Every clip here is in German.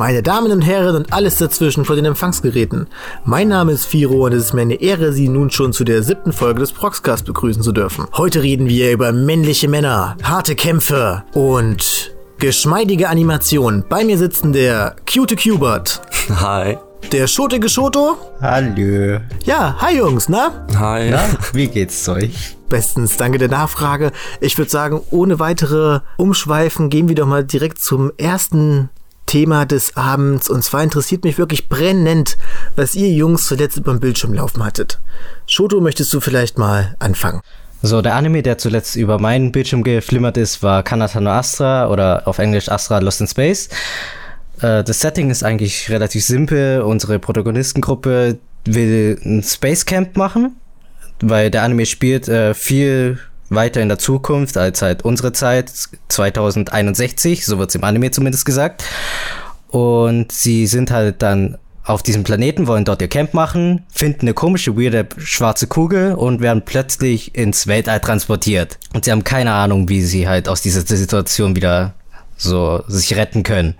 meine Damen und Herren und alles dazwischen vor den Empfangsgeräten. Mein Name ist Firo und es ist mir eine Ehre, Sie nun schon zu der siebten Folge des Proxcast begrüßen zu dürfen. Heute reden wir über männliche Männer, harte Kämpfe und geschmeidige Animationen. Bei mir sitzen der cute Cubert. Hi. Der schotige Schoto. Hallo. Ja, hi Jungs, na? Hi. Na, wie geht's euch? Bestens, danke der Nachfrage. Ich würde sagen, ohne weitere Umschweifen gehen wir doch mal direkt zum ersten Thema des Abends. Und zwar interessiert mich wirklich brennend, was ihr Jungs zuletzt über den Bildschirm laufen hattet. Shoto, möchtest du vielleicht mal anfangen? So, der Anime, der zuletzt über meinen Bildschirm geflimmert ist, war Kanata no Astra oder auf Englisch Astra Lost in Space. Äh, das Setting ist eigentlich relativ simpel. Unsere Protagonistengruppe will ein Space Camp machen, weil der Anime spielt äh, viel weiter in der Zukunft als halt unsere Zeit, 2061, so wird es im Anime zumindest gesagt. Und sie sind halt dann auf diesem Planeten, wollen dort ihr Camp machen, finden eine komische, weirde schwarze Kugel und werden plötzlich ins Weltall transportiert. Und sie haben keine Ahnung, wie sie halt aus dieser Situation wieder so sich retten können.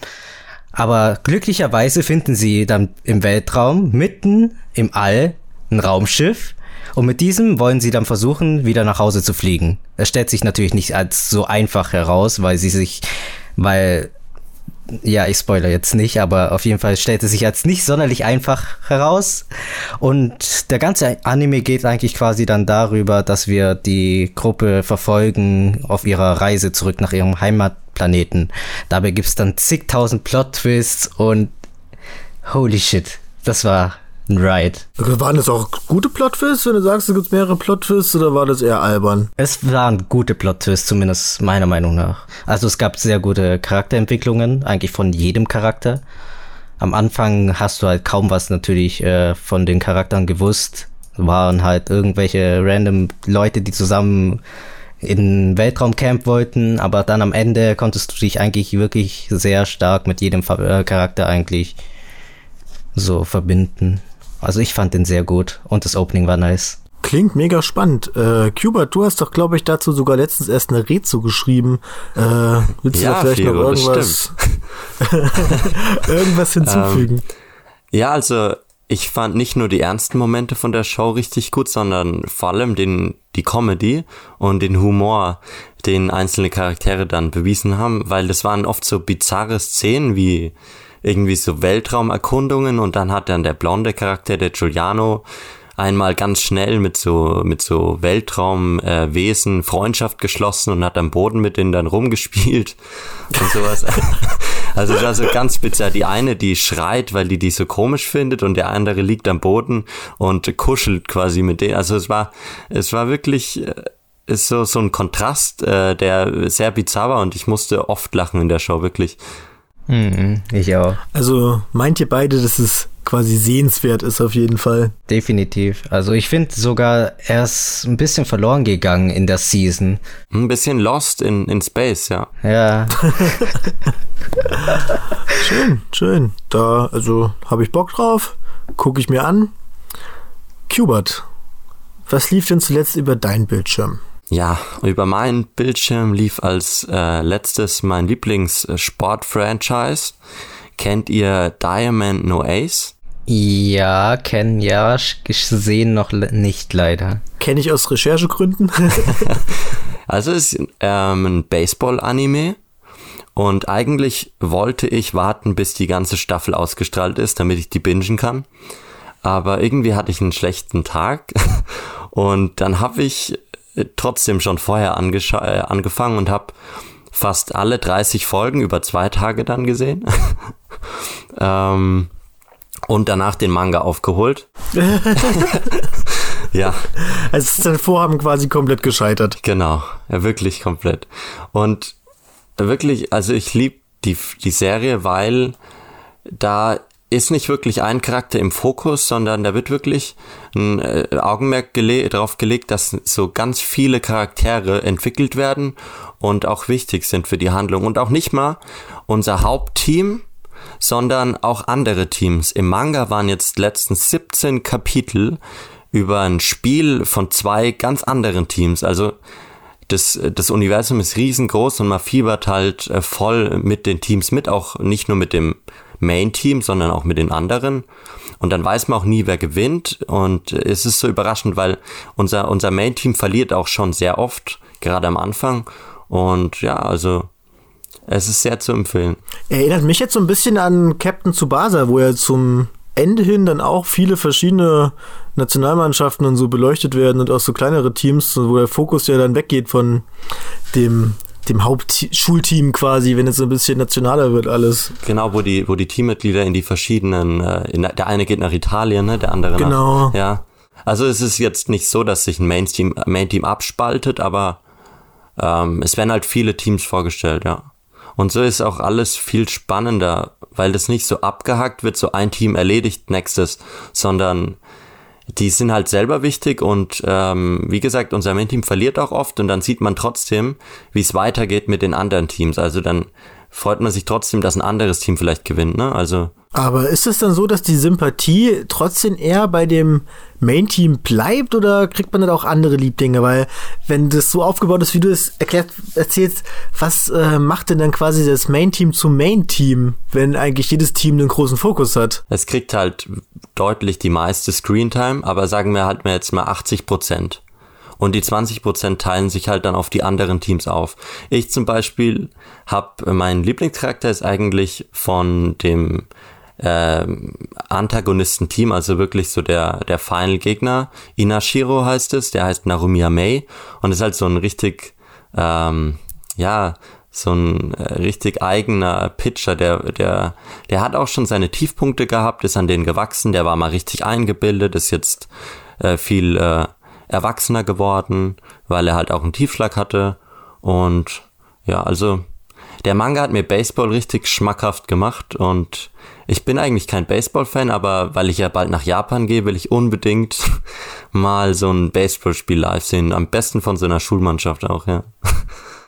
Aber glücklicherweise finden sie dann im Weltraum mitten im All ein Raumschiff und mit diesem wollen sie dann versuchen, wieder nach Hause zu fliegen. Es stellt sich natürlich nicht als so einfach heraus, weil sie sich, weil, ja, ich spoiler jetzt nicht, aber auf jeden Fall stellt es sich als nicht sonderlich einfach heraus. Und der ganze Anime geht eigentlich quasi dann darüber, dass wir die Gruppe verfolgen auf ihrer Reise zurück nach ihrem Heimatplaneten. Dabei gibt's dann zigtausend Plot-Twists und holy shit, das war Ride. Waren das auch gute Plot-Twists, wenn du sagst, es gibt mehrere Plot-Twists, oder war das eher albern? Es waren gute Plot-Twists, zumindest meiner Meinung nach. Also es gab sehr gute Charakterentwicklungen, eigentlich von jedem Charakter. Am Anfang hast du halt kaum was natürlich äh, von den Charakteren gewusst. Waren halt irgendwelche random Leute, die zusammen in Weltraumcamp wollten, aber dann am Ende konntest du dich eigentlich wirklich sehr stark mit jedem äh, Charakter eigentlich so verbinden. Also ich fand den sehr gut und das Opening war nice. Klingt mega spannend. Äh, Kubert, du hast doch, glaube ich, dazu sogar letztens erst eine Rezo geschrieben. Äh, willst ja, du da vielleicht Firo, noch irgendwas, irgendwas hinzufügen? Ähm, ja, also ich fand nicht nur die ernsten Momente von der Show richtig gut, sondern vor allem den, die Comedy und den Humor, den einzelne Charaktere dann bewiesen haben, weil das waren oft so bizarre Szenen wie irgendwie so Weltraumerkundungen und dann hat dann der blonde Charakter, der Giuliano, einmal ganz schnell mit so mit so Weltraumwesen äh, Freundschaft geschlossen und hat am Boden mit denen dann rumgespielt und sowas. Also das ist ganz bizarr. Die eine, die schreit, weil die die so komisch findet und der andere liegt am Boden und kuschelt quasi mit denen. Also es war es war wirklich äh, ist so so ein Kontrast, äh, der sehr bizarr war und ich musste oft lachen in der Show wirklich. Mhm, ich auch. Also meint ihr beide, dass es quasi sehenswert ist auf jeden Fall? Definitiv. Also ich finde sogar, er ist ein bisschen verloren gegangen in der Season. Ein bisschen lost in, in Space, ja. Ja. schön, schön. Da, also habe ich Bock drauf. Gucke ich mir an. Cubert, was lief denn zuletzt über dein Bildschirm? Ja, über meinen Bildschirm lief als äh, letztes mein Lieblingssport-Franchise. Kennt ihr Diamond No Ace? Ja, kennen ja, gesehen noch nicht leider. Kenne ich aus Recherchegründen. also es ist ähm, ein Baseball-Anime. Und eigentlich wollte ich warten, bis die ganze Staffel ausgestrahlt ist, damit ich die bingen kann. Aber irgendwie hatte ich einen schlechten Tag. Und dann habe ich trotzdem schon vorher äh, angefangen und habe fast alle 30 Folgen über zwei Tage dann gesehen. ähm, und danach den Manga aufgeholt. ja. Also ist dein Vorhaben quasi komplett gescheitert. Genau, ja, wirklich komplett. Und wirklich, also ich liebe die, die Serie, weil da ist nicht wirklich ein Charakter im Fokus, sondern da wird wirklich ein äh, Augenmerk gele darauf gelegt, dass so ganz viele Charaktere entwickelt werden und auch wichtig sind für die Handlung. Und auch nicht mal unser Hauptteam, sondern auch andere Teams. Im Manga waren jetzt letztens 17 Kapitel über ein Spiel von zwei ganz anderen Teams. Also das, das Universum ist riesengroß und man fiebert halt äh, voll mit den Teams mit, auch nicht nur mit dem Main-Team, sondern auch mit den anderen. Und dann weiß man auch nie, wer gewinnt. Und es ist so überraschend, weil unser, unser Main-Team verliert auch schon sehr oft, gerade am Anfang. Und ja, also es ist sehr zu empfehlen. Erinnert mich jetzt so ein bisschen an Captain Tsubasa, wo er zum Ende hin dann auch viele verschiedene Nationalmannschaften und so beleuchtet werden und auch so kleinere Teams, wo der Fokus ja dann weggeht von dem dem Hauptschulteam quasi, wenn es so ein bisschen nationaler wird alles. Genau, wo die, wo die Teammitglieder in die verschiedenen, äh, in, der eine geht nach Italien, ne, der andere genau. nach, ja. Also es ist jetzt nicht so, dass sich ein Main-Team Main -Team abspaltet, aber ähm, es werden halt viele Teams vorgestellt, ja. Und so ist auch alles viel spannender, weil das nicht so abgehackt wird, so ein Team erledigt nächstes, sondern die sind halt selber wichtig und ähm, wie gesagt, unser Main-Team verliert auch oft und dann sieht man trotzdem, wie es weitergeht mit den anderen Teams. Also dann freut man sich trotzdem, dass ein anderes Team vielleicht gewinnt, ne? Also. Aber ist es dann so, dass die Sympathie trotzdem eher bei dem Main-Team bleibt oder kriegt man dann auch andere Lieblinge? Weil, wenn das so aufgebaut ist, wie du es erklärt, erzählst, was äh, macht denn dann quasi das Main-Team zum Main-Team, wenn eigentlich jedes Team einen großen Fokus hat? Es kriegt halt deutlich die meiste Screentime, aber sagen wir halt mal jetzt mal 80 Prozent. Und die 20% teilen sich halt dann auf die anderen Teams auf. Ich zum Beispiel habe, mein Lieblingscharakter ist eigentlich von dem äh, Antagonisten-Team, also wirklich so der, der Final-Gegner. Inashiro heißt es, der heißt Narumiya Mei und ist halt so ein richtig, ähm, ja, so ein äh, richtig eigener Pitcher, der, der, der hat auch schon seine Tiefpunkte gehabt, ist an denen gewachsen, der war mal richtig eingebildet, ist jetzt äh, viel äh, erwachsener geworden, weil er halt auch einen Tiefschlag hatte. Und ja, also der Manga hat mir Baseball richtig schmackhaft gemacht und ich bin eigentlich kein Baseball-Fan, aber weil ich ja bald nach Japan gehe, will ich unbedingt mal so ein Baseballspiel live sehen. Am besten von so einer Schulmannschaft auch, ja.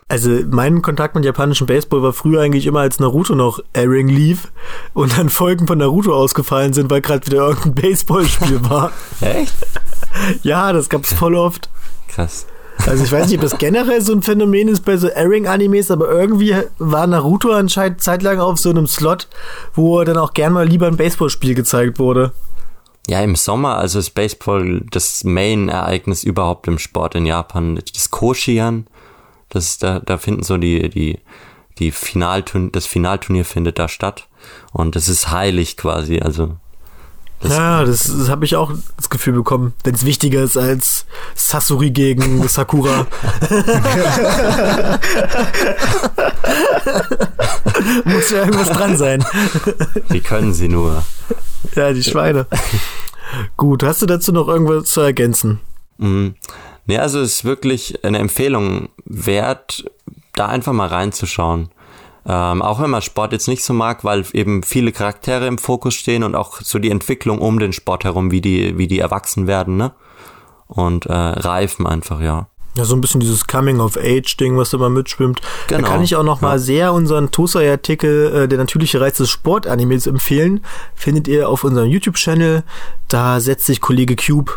Also mein Kontakt mit japanischem Baseball war früher eigentlich immer, als Naruto noch Airing lief und dann Folgen von Naruto ausgefallen sind, weil gerade wieder irgendein Baseballspiel war. Echt? Ja, das gab's voll oft. Krass. Also ich weiß nicht, ob das generell so ein Phänomen ist bei so Airing-Animes, aber irgendwie war Naruto anscheinend zeitlang auf so einem Slot, wo dann auch gern mal lieber ein Baseballspiel gezeigt wurde. Ja, im Sommer, also ist Baseball das Main-Ereignis überhaupt im Sport in Japan. Das Koshian, das ist da, da finden so die, die, die Finalturnier, das Finalturnier findet da statt. Und das ist heilig quasi, also das ja, das, das habe ich auch das Gefühl bekommen, wenn es wichtiger ist als Sasori gegen Sakura. Muss ja irgendwas dran sein. Wie können sie nur? Ja, die Schweine. Gut, hast du dazu noch irgendwas zu ergänzen? Mhm. Nee, also es ist wirklich eine Empfehlung wert, da einfach mal reinzuschauen. Ähm, auch wenn man Sport jetzt nicht so mag, weil eben viele Charaktere im Fokus stehen und auch so die Entwicklung um den Sport herum, wie die, wie die erwachsen werden, ne? Und äh, reifen einfach, ja. Ja, so ein bisschen dieses Coming-of-Age-Ding, was mal mitschwimmt. Genau. Da kann ich auch noch mal sehr unseren Tosai-Artikel äh, Der natürliche Reiz des Sportanimes empfehlen. Findet ihr auf unserem YouTube-Channel. Da setzt sich Kollege Cube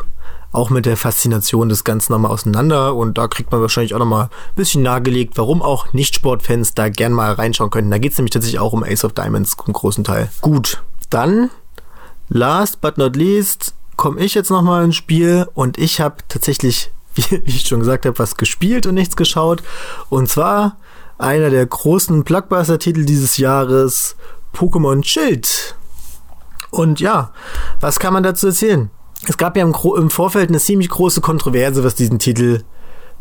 auch mit der Faszination des Ganzen nochmal auseinander und da kriegt man wahrscheinlich auch nochmal ein bisschen nahegelegt, warum auch Nicht-Sportfans da gern mal reinschauen können. Da geht es nämlich tatsächlich auch um Ace of Diamonds im großen Teil. Gut, dann last but not least komme ich jetzt nochmal ins Spiel und ich habe tatsächlich, wie, wie ich schon gesagt habe, was gespielt und nichts geschaut und zwar einer der großen Blockbuster-Titel dieses Jahres, Pokémon Schild. Und ja, was kann man dazu erzählen? Es gab ja im, im, Vorfeld eine ziemlich große Kontroverse, was diesen Titel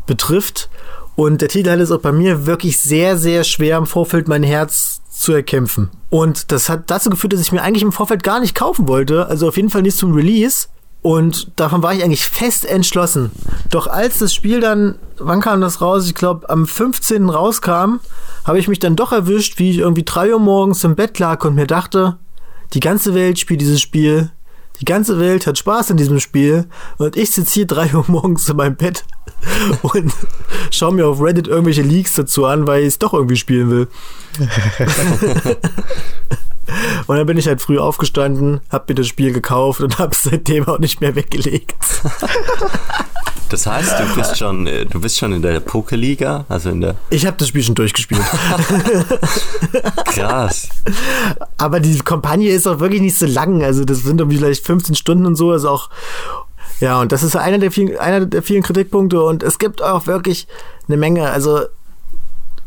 betrifft. Und der Titel hat es auch bei mir wirklich sehr, sehr schwer im Vorfeld mein Herz zu erkämpfen. Und das hat dazu geführt, dass ich mir eigentlich im Vorfeld gar nicht kaufen wollte. Also auf jeden Fall nicht zum Release. Und davon war ich eigentlich fest entschlossen. Doch als das Spiel dann, wann kam das raus? Ich glaube, am 15. rauskam, habe ich mich dann doch erwischt, wie ich irgendwie drei Uhr morgens im Bett lag und mir dachte, die ganze Welt spielt dieses Spiel die ganze Welt hat Spaß in diesem Spiel und ich sitze hier drei Uhr morgens in meinem Bett und schaue mir auf Reddit irgendwelche Leaks dazu an, weil ich es doch irgendwie spielen will. und dann bin ich halt früh aufgestanden, hab mir das Spiel gekauft und hab's seitdem auch nicht mehr weggelegt. Das heißt, du bist schon, äh, du bist schon in der Pokerliga, also in der. Ich habe das Spiel schon durchgespielt. Krass. Aber die Kampagne ist auch wirklich nicht so lang. Also das sind irgendwie vielleicht 15 Stunden und so. Also auch ja, und das ist einer der vielen, einer der vielen Kritikpunkte. Und es gibt auch wirklich eine Menge. Also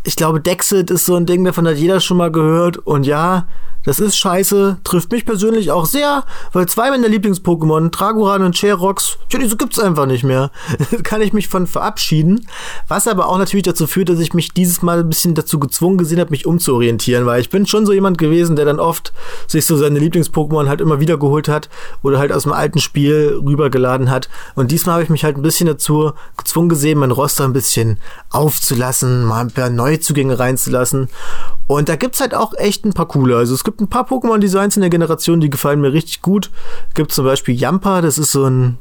ich glaube, Dexit ist so ein Ding, davon hat jeder schon mal gehört. Und ja, das ist scheiße, trifft mich persönlich auch sehr, weil zwei meiner Lieblings-Pokémon, Dragoran und Cherox, tja, diese gibt's einfach nicht mehr. Kann ich mich von verabschieden. Was aber auch natürlich dazu führt, dass ich mich dieses Mal ein bisschen dazu gezwungen gesehen habe, mich umzuorientieren, weil ich bin schon so jemand gewesen, der dann oft sich so seine Lieblings-Pokémon halt immer wieder geholt hat oder halt aus dem alten Spiel rübergeladen hat. Und diesmal habe ich mich halt ein bisschen dazu gezwungen gesehen, mein Roster ein bisschen aufzulassen, mal ein paar Neuzugänge reinzulassen. Und da gibt's halt auch echt ein paar coole. Also es gibt ein paar Pokémon-Designs in der Generation, die gefallen mir richtig gut. Gibt zum Beispiel Yampa, das ist so ein,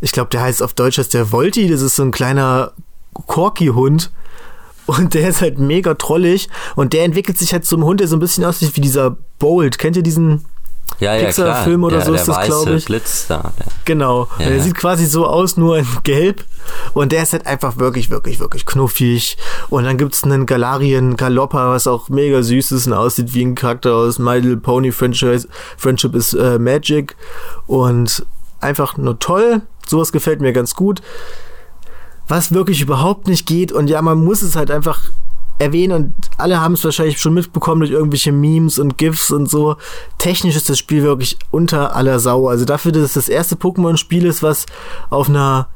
ich glaube, der heißt auf Deutsch heißt der Volti, das ist so ein kleiner Corky-Hund. Und der ist halt mega trollig. Und der entwickelt sich halt zum Hund, der so ein bisschen aussieht wie dieser Bolt. Kennt ihr diesen ja, ja, Pixar-Film oder der, so ist das, glaube ich. Blitz da. Genau. Ja, der ja. sieht quasi so aus, nur in Gelb. Und der ist halt einfach wirklich, wirklich, wirklich knuffig. Und dann gibt's einen Galarien Galoppa, was auch mega süß ist und aussieht wie ein Charakter aus My Little Pony Franchise. Friendship is äh, Magic. Und einfach nur toll. Sowas gefällt mir ganz gut. Was wirklich überhaupt nicht geht. Und ja, man muss es halt einfach erwähnen und alle haben es wahrscheinlich schon mitbekommen durch irgendwelche Memes und GIFs und so. Technisch ist das Spiel wirklich unter aller Sau. Also dafür, dass es das erste Pokémon-Spiel ist, was auf einer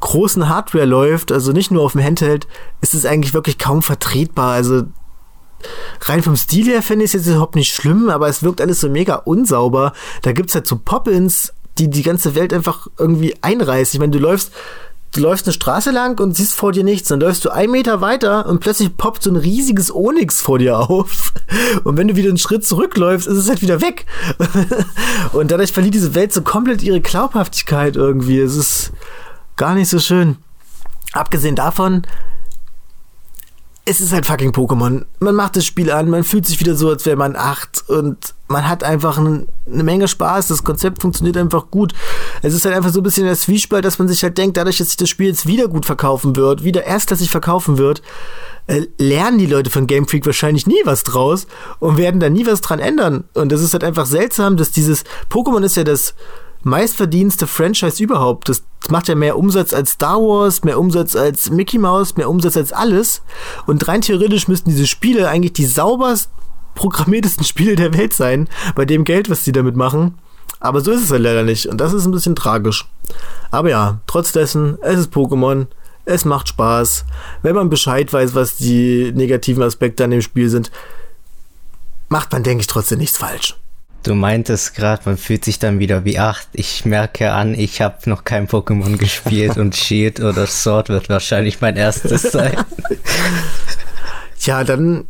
großen Hardware läuft, also nicht nur auf dem Handheld, ist es eigentlich wirklich kaum vertretbar. Also rein vom Stil her finde ich es jetzt überhaupt nicht schlimm, aber es wirkt alles so mega unsauber. Da gibt's halt so Pop-ins, die die ganze Welt einfach irgendwie einreißen. Ich meine, du läufst du läufst eine Straße lang und siehst vor dir nichts. Dann läufst du einen Meter weiter und plötzlich poppt so ein riesiges Onyx vor dir auf. Und wenn du wieder einen Schritt zurückläufst, ist es halt wieder weg. Und dadurch verliert diese Welt so komplett ihre Glaubhaftigkeit irgendwie. Es ist gar nicht so schön. Abgesehen davon, es ist halt fucking Pokémon. Man macht das Spiel an, man fühlt sich wieder so, als wäre man acht und man hat einfach ein, eine Menge Spaß. Das Konzept funktioniert einfach gut. Es ist halt einfach so ein bisschen der Zwiespalt, dass man sich halt denkt, dadurch, dass sich das Spiel jetzt wieder gut verkaufen wird, wieder erstklassig verkaufen wird, äh, lernen die Leute von Game Freak wahrscheinlich nie was draus und werden da nie was dran ändern. Und das ist halt einfach seltsam, dass dieses Pokémon ist ja das meistverdienste Franchise überhaupt. Das macht ja mehr Umsatz als Star Wars, mehr Umsatz als Mickey Mouse, mehr Umsatz als alles. Und rein theoretisch müssten diese Spiele eigentlich die sauberst programmiertesten Spiele der Welt sein, bei dem Geld, was sie damit machen. Aber so ist es halt leider nicht. Und das ist ein bisschen tragisch. Aber ja, trotz dessen, es ist Pokémon. Es macht Spaß. Wenn man Bescheid weiß, was die negativen Aspekte an dem Spiel sind, macht man, denke ich, trotzdem nichts falsch. Du meintest gerade, man fühlt sich dann wieder wie acht. Ich merke an, ich habe noch kein Pokémon gespielt und Shield oder Sword wird wahrscheinlich mein erstes sein. Ja, dann,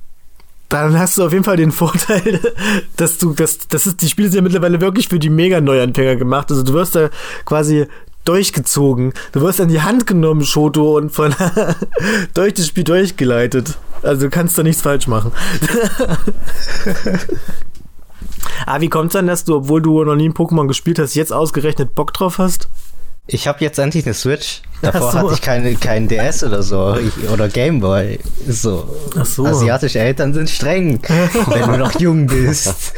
dann hast du auf jeden Fall den Vorteil, dass du, das, das ist, die Spiele sind ja mittlerweile wirklich für die Mega-Neuanfänger gemacht. Also du wirst da quasi durchgezogen. Du wirst an die Hand genommen, Shoto, und von durch das Spiel durchgeleitet. Also du kannst da nichts falsch machen. Ah, wie kommt's dann, dass du, obwohl du noch nie ein Pokémon gespielt hast, jetzt ausgerechnet Bock drauf hast? Ich habe jetzt endlich eine Switch. Davor so. hatte ich keine, keinen DS oder so. Ich, oder Gameboy. So. Ach so. Asiatische Eltern sind streng, wenn du noch jung bist.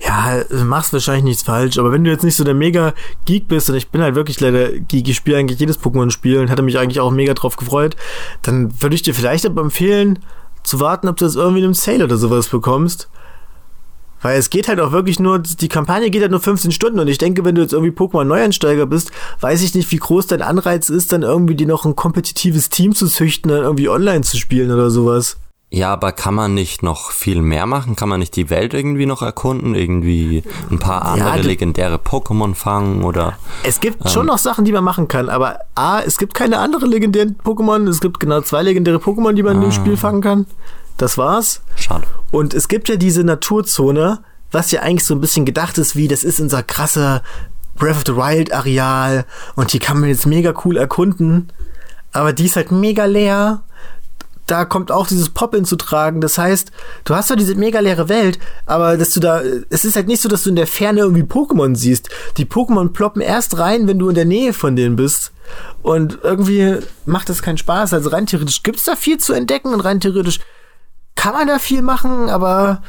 Ja, du machst wahrscheinlich nichts falsch, aber wenn du jetzt nicht so der mega Geek bist, und ich bin halt wirklich leider Geek, ich spiele eigentlich jedes Pokémon-Spiel und hatte mich eigentlich auch mega drauf gefreut, dann würde ich dir vielleicht aber empfehlen, zu warten, ob du das irgendwie in einem Sale oder sowas bekommst. Weil es geht halt auch wirklich nur, die Kampagne geht halt nur 15 Stunden und ich denke, wenn du jetzt irgendwie Pokémon-Neueinsteiger bist, weiß ich nicht, wie groß dein Anreiz ist, dann irgendwie dir noch ein kompetitives Team zu züchten, dann irgendwie online zu spielen oder sowas. Ja, aber kann man nicht noch viel mehr machen? Kann man nicht die Welt irgendwie noch erkunden? Irgendwie ein paar andere du- legendäre Pokémon fangen oder? Es gibt schon noch Sachen, die man machen kann, aber A, es gibt keine anderen legendären Pokémon. Es gibt genau zwei legendäre Pokémon, die man in dem Spiel fangen kann. Das war's. Schade. Und es gibt ja diese Naturzone, was ja eigentlich so ein bisschen gedacht ist, wie das ist unser krasser Breath of the Wild Areal und die kann man jetzt mega cool erkunden. Aber die ist halt mega leer. Da kommt auch dieses Pop-In zu tragen. Das heißt, du hast zwar diese mega leere Welt, aber dass du da, es ist halt nicht so, dass du in der Ferne irgendwie Pokémon siehst. Die Pokémon ploppen erst rein, wenn du in der Nähe von denen bist. Und irgendwie macht das keinen Spaß. Also rein theoretisch gibt's da viel zu entdecken und rein theoretisch kann man da viel machen, aber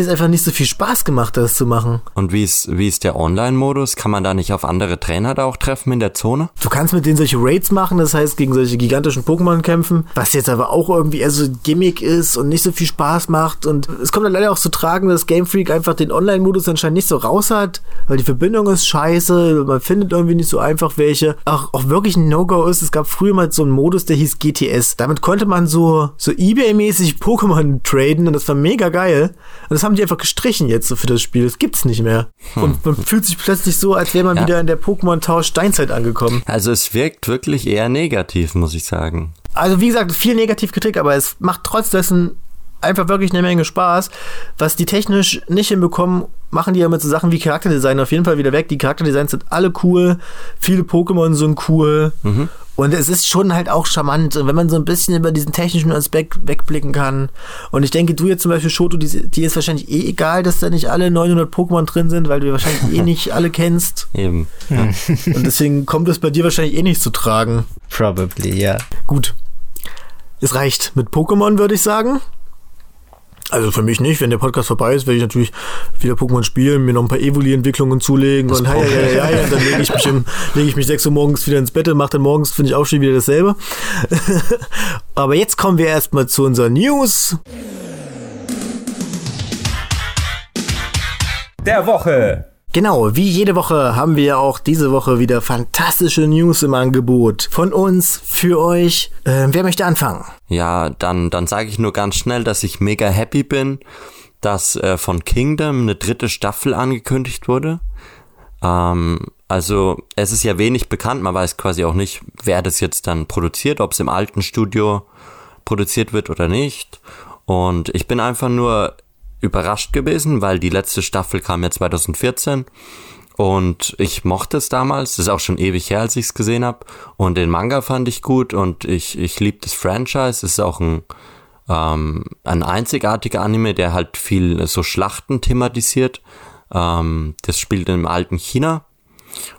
ist einfach nicht so viel Spaß gemacht, das zu machen. Und wie ist, wie ist der Online-Modus? Kann man da nicht auf andere Trainer da auch treffen in der Zone? Du kannst mit denen solche Raids machen, das heißt gegen solche gigantischen Pokémon kämpfen, was jetzt aber auch irgendwie eher so ein Gimmick ist und nicht so viel Spaß macht. Und es kommt dann leider auch zu tragen, dass Game Freak einfach den Online-Modus anscheinend nicht so raus hat, weil die Verbindung ist scheiße, man findet irgendwie nicht so einfach welche. Auch, auch wirklich ein No-Go ist, es gab früher mal so einen Modus, der hieß GTS. Damit konnte man so, so Ebay-mäßig Pokémon traden und das war mega geil. Und das haben die einfach gestrichen jetzt so für das Spiel. Das gibt's nicht mehr. Hm. Und man fühlt sich plötzlich so, als wäre man ja. wieder in der Pokémon-Tausch Steinzeit angekommen. Also es wirkt wirklich eher negativ, muss ich sagen. Also wie gesagt, viel Negativkritik, aber es macht trotzdem einfach wirklich eine Menge Spaß. Was die technisch nicht hinbekommen, machen die ja mit so Sachen wie Charakterdesign auf jeden Fall wieder weg. Die Charakterdesigns sind alle cool. Viele Pokémon sind cool. Mhm. Und es ist schon halt auch charmant, wenn man so ein bisschen über diesen technischen Aspekt wegblicken kann. Und ich denke, du jetzt zum Beispiel, Shoto, die, die ist wahrscheinlich eh egal, dass da nicht alle 900 Pokémon drin sind, weil du wahrscheinlich eh nicht alle kennst. Eben. Ja. Und deswegen kommt es bei dir wahrscheinlich eh nicht zu tragen. Probably, ja. Yeah. Gut. Es reicht mit Pokémon, würde ich sagen. Also für mich nicht. Wenn der Podcast vorbei ist, werde ich natürlich wieder Pokémon spielen, mir noch ein paar Evoli-Entwicklungen zulegen das und hey, hey, hey, und dann lege ich mich im, lege ich mich 6 Uhr morgens wieder ins Bett und mache dann morgens, finde ich auch schon wieder dasselbe. Aber jetzt kommen wir erstmal zu unseren News. Der Woche. Genau, wie jede Woche haben wir auch diese Woche wieder fantastische News im Angebot. Von uns, für euch. Äh, wer möchte anfangen? Ja, dann, dann sage ich nur ganz schnell, dass ich mega happy bin, dass äh, von Kingdom eine dritte Staffel angekündigt wurde. Ähm, also es ist ja wenig bekannt, man weiß quasi auch nicht, wer das jetzt dann produziert, ob es im alten Studio produziert wird oder nicht. Und ich bin einfach nur überrascht gewesen, weil die letzte Staffel kam ja 2014 und ich mochte es damals. Das ist auch schon ewig her, als ich es gesehen habe. Und den Manga fand ich gut und ich, ich liebe das Franchise. Es ist auch ein, ähm, ein einzigartiger Anime, der halt viel so Schlachten thematisiert. Ähm, das spielt im alten China.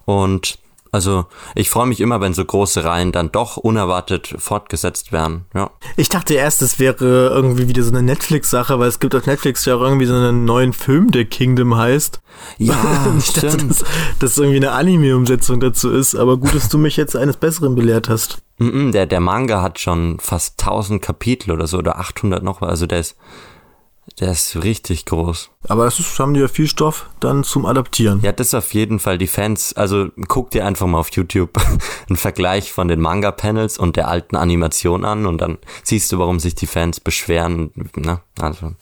Und also ich freue mich immer, wenn so große Reihen dann doch unerwartet fortgesetzt werden. Ja. Ich dachte erst, es wäre irgendwie wieder so eine Netflix-Sache, weil es gibt auf Netflix ja auch irgendwie so einen neuen Film, der Kingdom heißt. Ja, ich stimmt. dachte, dass, dass irgendwie eine Anime-Umsetzung dazu ist, aber gut, dass du mich jetzt eines Besseren belehrt hast. Mm -mm, der, der Manga hat schon fast 1000 Kapitel oder so oder 800 noch, also der ist der ist richtig groß. Aber das ist, haben die ja viel Stoff dann zum Adaptieren. Ja, das auf jeden Fall. Die Fans, also guck dir einfach mal auf YouTube einen Vergleich von den Manga-Panels und der alten Animation an und dann siehst du, warum sich die Fans beschweren. Ne? Also,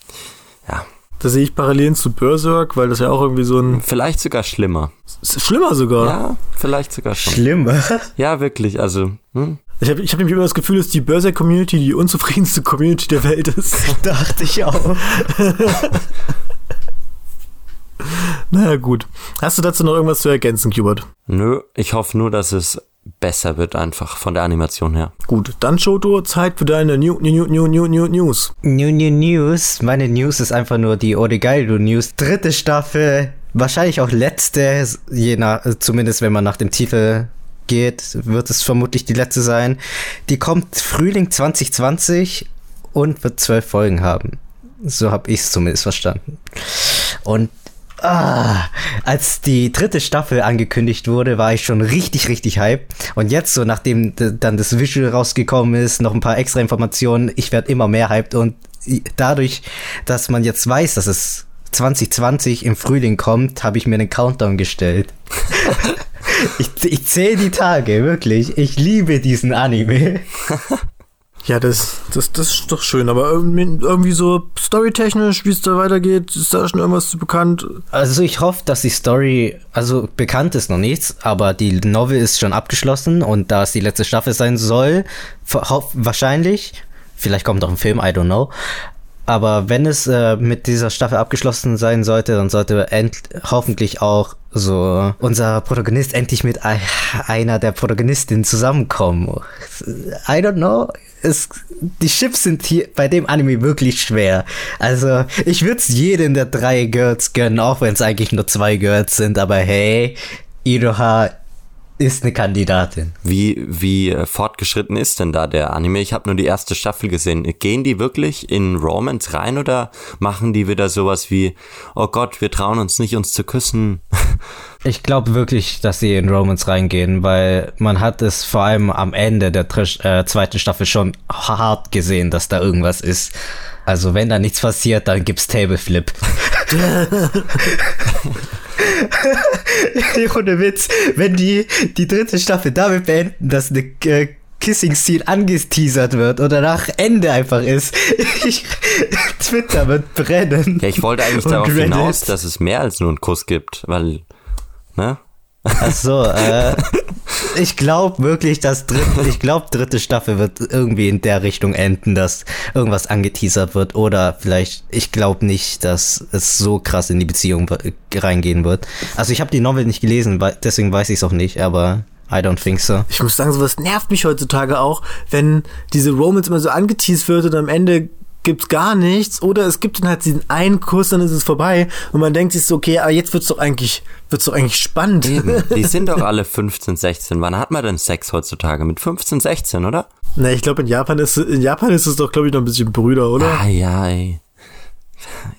ja. Da sehe ich Parallelen zu Berserk, weil das ja auch irgendwie so ein. Vielleicht sogar schlimmer. Schlimmer sogar? Ja, vielleicht sogar schon. Schlimmer? Ja, wirklich. Also, hm? Ich habe ich hab nämlich immer das Gefühl, dass die Börse-Community die unzufriedenste Community der Welt ist. Dachte ich auch. naja, gut. Hast du dazu noch irgendwas zu ergänzen, Cubert? Nö, ich hoffe nur, dass es besser wird einfach von der Animation her. Gut, dann Shoto, Zeit für deine New, New, New, New, New News. New, New News. Meine News ist einfach nur die Oregairu News. Dritte Staffel, wahrscheinlich auch letzte, je nach, zumindest wenn man nach dem Titel geht, wird es vermutlich die letzte sein. Die kommt Frühling 2020 und wird zwölf Folgen haben. So habe ich es zumindest verstanden. Und ah, als die dritte Staffel angekündigt wurde, war ich schon richtig, richtig hype. Und jetzt, so nachdem dann das Visual rausgekommen ist, noch ein paar extra Informationen, ich werde immer mehr hyped. Und dadurch, dass man jetzt weiß, dass es 2020 im Frühling kommt, habe ich mir einen Countdown gestellt. ich, ich zähle die Tage, wirklich. Ich liebe diesen Anime. Ja, das, das, das ist doch schön, aber irgendwie so storytechnisch, wie es da weitergeht, ist da schon irgendwas zu bekannt? Also ich hoffe, dass die Story, also bekannt ist noch nichts, aber die Novel ist schon abgeschlossen und da es die letzte Staffel sein soll, wahrscheinlich, vielleicht kommt auch ein Film, I don't know, aber wenn es äh, mit dieser Staffel abgeschlossen sein sollte, dann sollte hoffentlich auch so unser Protagonist endlich mit einer der Protagonistinnen zusammenkommen. I don't know. Es, die Chips sind hier bei dem Anime wirklich schwer. Also, ich würde es jedem der drei Girls gönnen, auch wenn es eigentlich nur zwei Girls sind, aber hey, Iroha ist eine Kandidatin. Wie, wie äh, fortgeschritten ist denn da der Anime? Ich habe nur die erste Staffel gesehen. Gehen die wirklich in Romance rein oder machen die wieder sowas wie, oh Gott, wir trauen uns nicht, uns zu küssen? Ich glaube wirklich, dass sie in Romance reingehen, weil man hat es vor allem am Ende der äh, zweiten Staffel schon hart gesehen, dass da irgendwas ist. Also wenn da nichts passiert, dann gibt's Tableflip. Ohne Witz, wenn die die dritte Staffel damit beenden, dass eine äh, Kissing-Scene angeteasert wird und danach Ende einfach ist, ich, Twitter wird brennen. Ja, ich wollte eigentlich darauf Reddit. hinaus, dass es mehr als nur einen Kuss gibt, weil, ne? Ach so, äh, ich glaube wirklich, dass dritte, ich glaube, dritte Staffel wird irgendwie in der Richtung enden, dass irgendwas angeteasert wird oder vielleicht, ich glaube nicht, dass es so krass in die Beziehung w- reingehen wird. Also ich habe die Novel nicht gelesen, deswegen weiß ich es auch nicht, aber I don't think so. Ich muss sagen, sowas nervt mich heutzutage auch, wenn diese Romance immer so angeteased wird und am Ende gibt's gar nichts oder es gibt dann halt diesen einen Kuss, dann ist es vorbei und man denkt sich so, okay, aber jetzt wird's doch eigentlich, wird's doch eigentlich spannend. Eben. Die sind doch alle 15, 16. Wann hat man denn Sex heutzutage? Mit 15, 16, oder? Na, ich glaube in Japan ist in Japan ist es doch glaube ich noch ein bisschen Brüder, oder? Ah, ja, ey.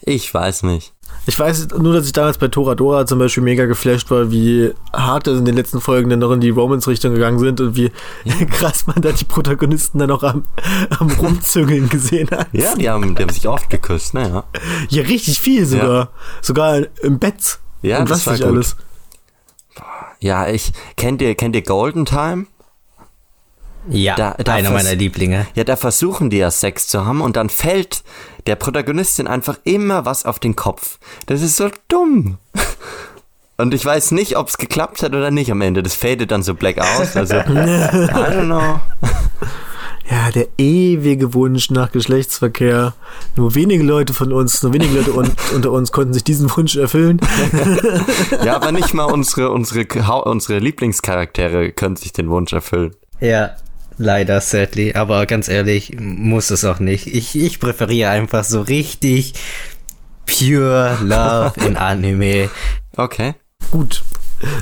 Ich weiß nicht. Ich weiß nur, dass ich damals bei Toradora zum Beispiel mega geflasht war, wie hart es in den letzten Folgen dann noch in die Romance-Richtung gegangen sind und wie krass man da die Protagonisten dann auch am, am Rumzüngeln gesehen hat. Ja, die haben, die haben sich oft geküsst, ne, ja. Ja, richtig viel sogar. Sogar im Bett. Ja, und das was war gut. alles. Ja, ich, kennt ihr, kennt ihr Golden Time? Ja, Da- da einer meiner Lieblinge. Ja, da versuchen die ja Sex zu haben und dann fällt der Protagonistin einfach immer was auf den Kopf. Das ist so dumm. Und ich weiß nicht, ob es geklappt hat oder nicht am Ende. Das fadet dann so black aus. Also, I don't know. Ja, der ewige Wunsch nach Geschlechtsverkehr. Nur wenige Leute von uns, nur wenige Leute un unter uns konnten sich diesen Wunsch erfüllen. Ja, aber nicht mal unsere, unsere, unsere Lieblingscharaktere können sich den Wunsch erfüllen. Ja, leider, sadly. Aber ganz ehrlich, muss es auch nicht. Ich, ich präferiere einfach so richtig pure Love in Anime. Okay. Gut.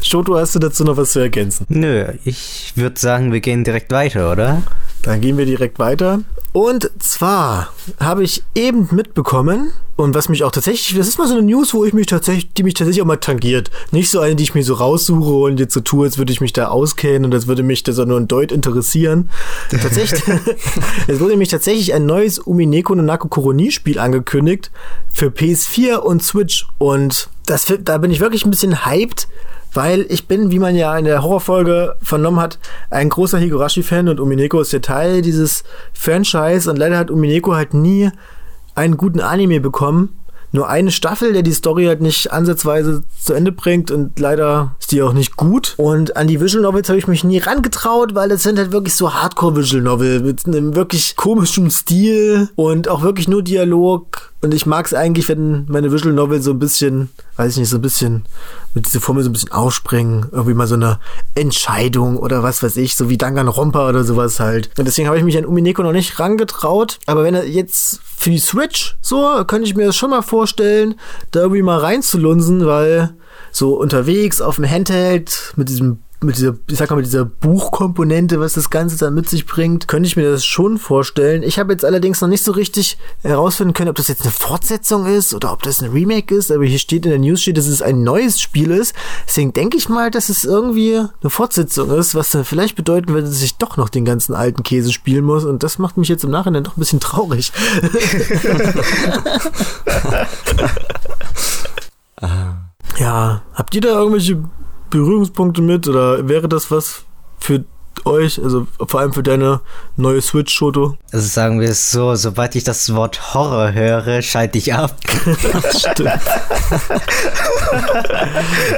Shoto, hast du dazu noch was zu ergänzen? Nö, ich würde sagen, wir gehen direkt weiter, oder? Dann gehen wir direkt weiter. Und zwar habe ich eben mitbekommen, und was mich auch tatsächlich, das ist mal so eine News, wo ich mich tatsächlich, die mich tatsächlich auch mal tangiert. Nicht so eine, die ich mir so raussuche und jetzt so tue, als würde ich mich da auskennen und das würde mich das nur ein Deut interessieren. Tatsächlich, es wurde nämlich tatsächlich ein neues Umineko no Nako Koroni Spiel angekündigt für PS4 und Switch und das, da bin ich wirklich ein bisschen hyped, weil ich bin, wie man ja in der Horrorfolge vernommen hat, ein großer Higurashi-Fan und Umineko ist ja Teil dieses Franchise und leider hat Umineko halt nie einen guten Anime bekommen. Nur eine Staffel, der die Story halt nicht ansatzweise zu Ende bringt und leider ist die auch nicht gut. Und an die Visual Novels habe ich mich nie rangetraut, weil das sind halt wirklich so Hardcore Visual Novel mit einem wirklich komischen Stil und auch wirklich nur Dialog. Und ich mag es eigentlich, wenn meine Visual Novel so ein bisschen, weiß ich nicht, so ein bisschen mit dieser Formel so ein bisschen aufspringen. Irgendwie mal so eine Entscheidung oder was weiß ich, so wie Danganronpa oder sowas halt. Und deswegen habe ich mich an Umineko noch nicht rangetraut. Aber wenn er jetzt für die Switch so, könnte ich mir das schon mal vorstellen, da irgendwie mal reinzulunsen, weil so unterwegs auf dem Handheld mit diesem mit dieser, ich sag mal, mit dieser Buchkomponente, was das Ganze dann mit sich bringt, könnte ich mir das schon vorstellen. Ich habe jetzt allerdings noch nicht so richtig herausfinden können, ob das jetzt eine Fortsetzung ist oder ob das ein Remake ist, aber hier steht in der News steht, dass es ein neues Spiel ist. Deswegen denke ich mal, dass es irgendwie eine Fortsetzung ist, was dann vielleicht bedeuten würde, dass ich doch noch den ganzen alten Käse spielen muss und das macht mich jetzt im Nachhinein doch ein bisschen traurig. Ja, habt ihr da irgendwelche Berührungspunkte mit oder wäre das was für euch, also vor allem für deine neue Switch, Shoto? Also sagen wir es so, sobald ich das Wort Horror höre, schalte ich ab. Stimmt.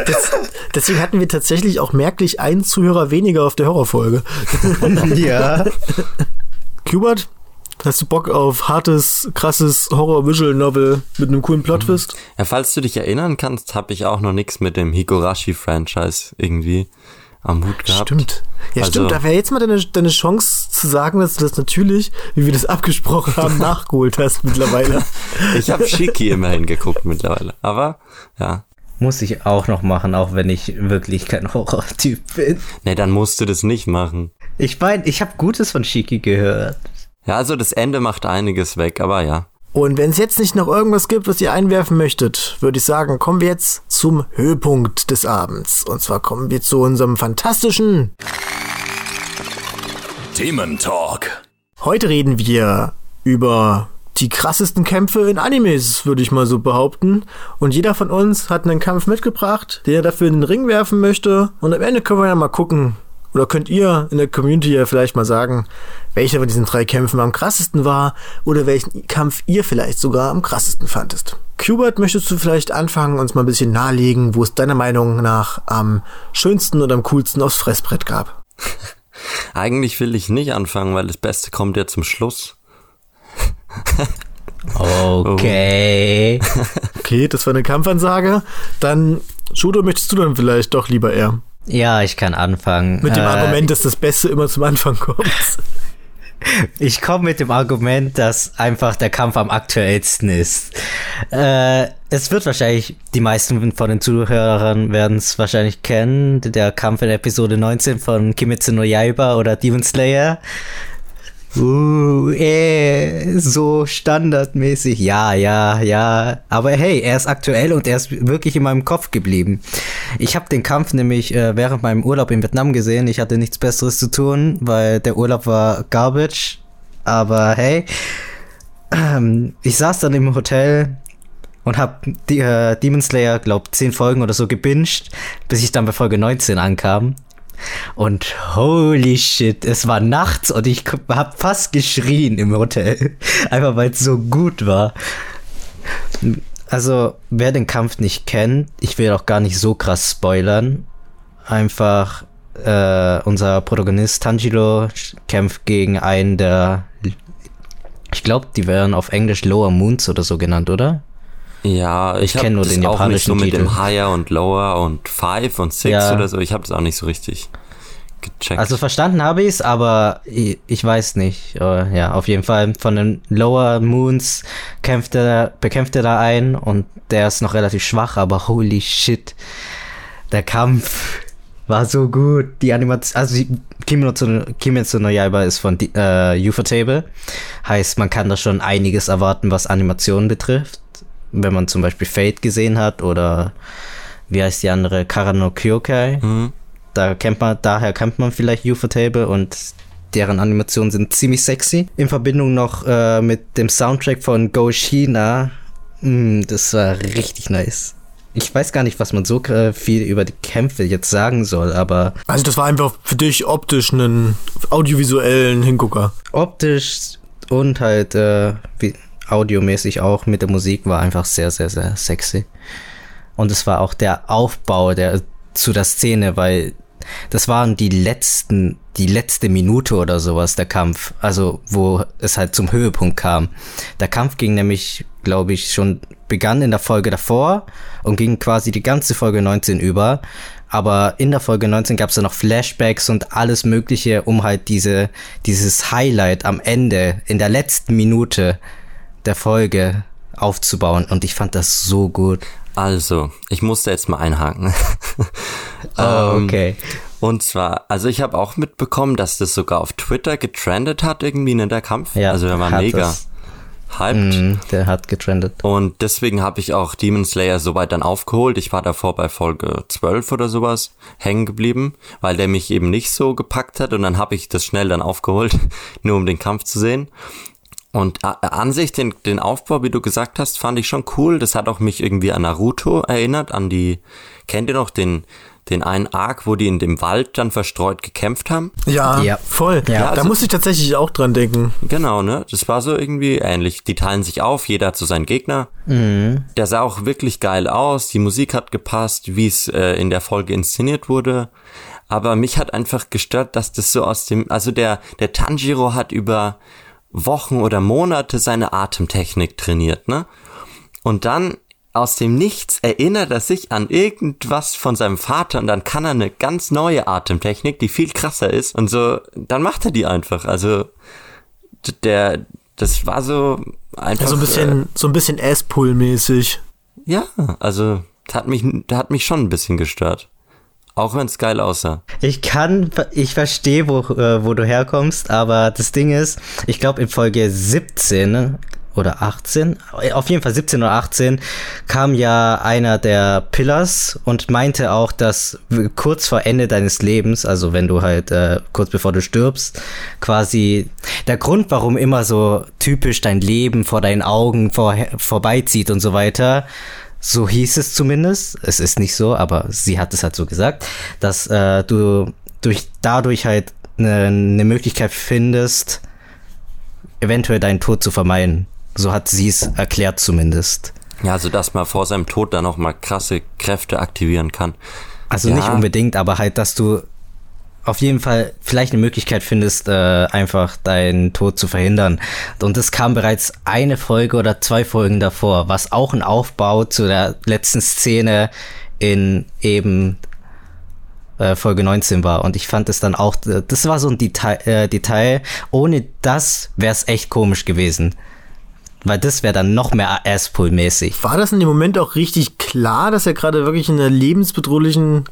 das, deswegen hatten wir tatsächlich auch merklich einen Zuhörer weniger auf der Horrorfolge. ja. Hubert, hast du Bock auf hartes, krasses Horror-Visual-Novel mit einem coolen Plot-Twist? Ja, falls du dich erinnern kannst, habe ich auch noch nichts mit dem Higurashi-Franchise irgendwie am Hut gehabt. Stimmt. Ja, Also- stimmt. Da wäre jetzt mal deine, deine Chance zu sagen, dass du das natürlich, wie wir das abgesprochen haben, nachgeholt hast mittlerweile. Ich habe Shiki immerhin geguckt mittlerweile. Aber, ja. Muss ich auch noch machen, auch wenn ich wirklich kein Horrortyp bin. Ne, dann musst du das nicht machen. Ich meine, ich habe Gutes von Shiki gehört. Ja, also das Ende macht einiges weg, aber ja. Und wenn es jetzt nicht noch irgendwas gibt, was ihr einwerfen möchtet, würde ich sagen, kommen wir jetzt zum Höhepunkt des Abends. Und zwar kommen wir zu unserem fantastischen Themen Talk. Heute reden wir über die krassesten Kämpfe in Animes, würde ich mal so behaupten. Und jeder von uns hat einen Kampf mitgebracht, den er dafür in den Ring werfen möchte. Und am Ende können wir ja mal gucken, oder könnt ihr in der Community ja vielleicht mal sagen, welcher von diesen drei Kämpfen am krassesten war oder welchen Kampf ihr vielleicht sogar am krassesten fandest. Qbert, möchtest du vielleicht anfangen, uns mal ein bisschen nahelegen, wo es deiner Meinung nach am schönsten oder am coolsten aufs Fressbrett gab? Eigentlich will ich nicht anfangen, weil das Beste kommt ja zum Schluss. Okay. Okay, das war eine Kampfansage. Dann, Shudo, möchtest du dann vielleicht doch lieber eher? Ja, ich kann anfangen. Mit dem Äh, Argument, dass das Beste immer zum Anfang kommt. Ich komme mit dem Argument, dass einfach der Kampf am aktuellsten ist. Äh, es wird wahrscheinlich, die meisten von den Zuhörern werden es wahrscheinlich kennen, der Kampf in Episode 19 von Kimetsu no Yaiba oder Demon Slayer. Uh, eh, so standardmäßig. Ja, ja, ja. Aber hey, er ist aktuell und er ist wirklich in meinem Kopf geblieben. Ich habe den Kampf nämlich äh, während meinem Urlaub in Vietnam gesehen. Ich hatte nichts Besseres zu tun, weil der Urlaub war garbage. Aber hey, ähm, ich saß dann im Hotel und hab die, äh, Demon Slayer, glaub, 10 Folgen oder so gebinged, bis ich dann bei Folge 19 ankam. Und holy shit, es war nachts und ich k- hab fast geschrien im Hotel. Einfach weil es so gut war. Also, wer den Kampf nicht kennt, ich will auch gar nicht so krass spoilern. Einfach, äh, unser Protagonist Tanjiro kämpft gegen einen der. Ich glaube, die werden auf Englisch Lower Moons oder so genannt, oder? Ja, ich, kenn habe nur das den auch nicht so japanischen mit dem Titel. Higher und Lower und Five und Six Ja. oder so. Ich habe das auch nicht so richtig gecheckt. Also verstanden habe ich es, aber ich, ich weiß nicht. Ja, auf jeden Fall von den Lower Moons kämpft er, bekämpft er da einen und der ist noch relativ schwach, aber holy shit. Der Kampf war so gut. Die Animation, also Kimetsu, Kimetsu no Yaiba ist von äh, Ufotable. Heißt, man kann da schon einiges erwarten, was Animationen betrifft. Wenn man zum Beispiel Fate gesehen hat oder wie heißt die andere? Karano Kyokai. Mhm. Da kennt man, daher kennt man vielleicht Ufotable und deren Animationen sind ziemlich sexy. In Verbindung noch äh, mit dem Soundtrack von Go China. Mm, das war richtig nice. Ich weiß gar nicht, was man so äh, viel über die Kämpfe jetzt sagen soll, aber Also das war einfach für dich optisch einen audiovisuellen Hingucker. optisch und halt äh, wie audiomäßig auch mit der Musik war einfach sehr, sehr, sehr sexy. Und es war auch der Aufbau der, zu der Szene, weil das waren die letzten, die letzte Minute oder sowas, der Kampf. Also, wo es halt zum Höhepunkt kam. Der Kampf ging nämlich, glaube ich, schon begann in der Folge davor und ging quasi die ganze Folge 19 über. Aber in der Folge 19 gab es dann noch Flashbacks und alles Mögliche, um halt diese, dieses Highlight am Ende, in der letzten Minute der Folge aufzubauen. Und ich fand das so gut. Also, ich musste jetzt mal einhaken. Oh, Ähm, okay. Und zwar, also ich habe auch mitbekommen, dass das sogar auf Twitter getrendet hat, irgendwie, ne, der Kampf. Ja, also der war mega das. hyped. Mm, der hat getrendet. Und deswegen habe ich auch Demon Slayer soweit dann aufgeholt. Ich war davor bei Folge 12 oder sowas hängen geblieben, weil der mich eben nicht so gepackt hat. Und dann habe ich das schnell dann aufgeholt, nur um den Kampf zu sehen. Und a- an sich, den, den Aufbau, wie du gesagt hast, fand ich schon cool. Das hat auch mich irgendwie an Naruto erinnert, an die, kennt ihr noch den, den einen Arc, wo die in dem Wald dann verstreut gekämpft haben? Ja, Ja. voll. Ja. da also- musste ich tatsächlich auch dran denken. Genau, ne? Das war so irgendwie ähnlich. Die teilen sich auf, jeder hat so seinen Gegner. Der sah auch wirklich geil aus. Die Musik hat gepasst, wie es äh, in der Folge inszeniert wurde. Aber mich hat einfach gestört, dass das so aus dem, also der, der Tanjiro hat über Wochen oder Monate seine Atemtechnik trainiert, ne? Und dann aus dem Nichts erinnert er sich an irgendwas von seinem Vater und dann kann er eine ganz neue Atemtechnik, die viel krasser ist und so, dann macht er die einfach. Also der, das war so einfach. Ja, so ein bisschen, so ein bisschen Ass-Pull-mäßig. Äh, ja, also hat mich, hat mich schon ein bisschen gestört. Auch wenn es geil aussah. Ich kann, ich verstehe, wo, äh, wo du herkommst, aber das Ding ist, ich glaube in Folge 17 oder 18, auf jeden Fall 17 oder 18, kam ja einer der Pillars und meinte auch, dass kurz vor Ende deines Lebens, also wenn du halt äh, kurz bevor du stirbst, quasi der Grund, warum immer so typisch dein Leben vor deinen Augen vor, vorbeizieht und so weiter, so hieß es zumindest. Es ist nicht so, aber sie hat es halt so gesagt, dass äh, du durch dadurch halt eine ne Möglichkeit findest, eventuell deinen Tod zu vermeiden. So hat sie es erklärt zumindest. Ja, also dass man vor seinem Tod dann noch mal krasse Kräfte aktivieren kann. Also ja. nicht unbedingt, aber halt, dass du auf jeden Fall vielleicht eine Möglichkeit findest, äh, einfach deinen Tod zu verhindern. Und das kam bereits eine Folge oder zwei Folgen davor, was auch ein Aufbau zu der letzten Szene in eben äh, Folge 19 war. Und ich fand es dann auch, das war so ein Detail, äh, Detail. ohne das wäre es echt komisch gewesen. Weil das wäre dann noch mehr Asspool-mäßig. War das in dem Moment auch richtig klar, dass er gerade wirklich in einer lebensbedrohlichen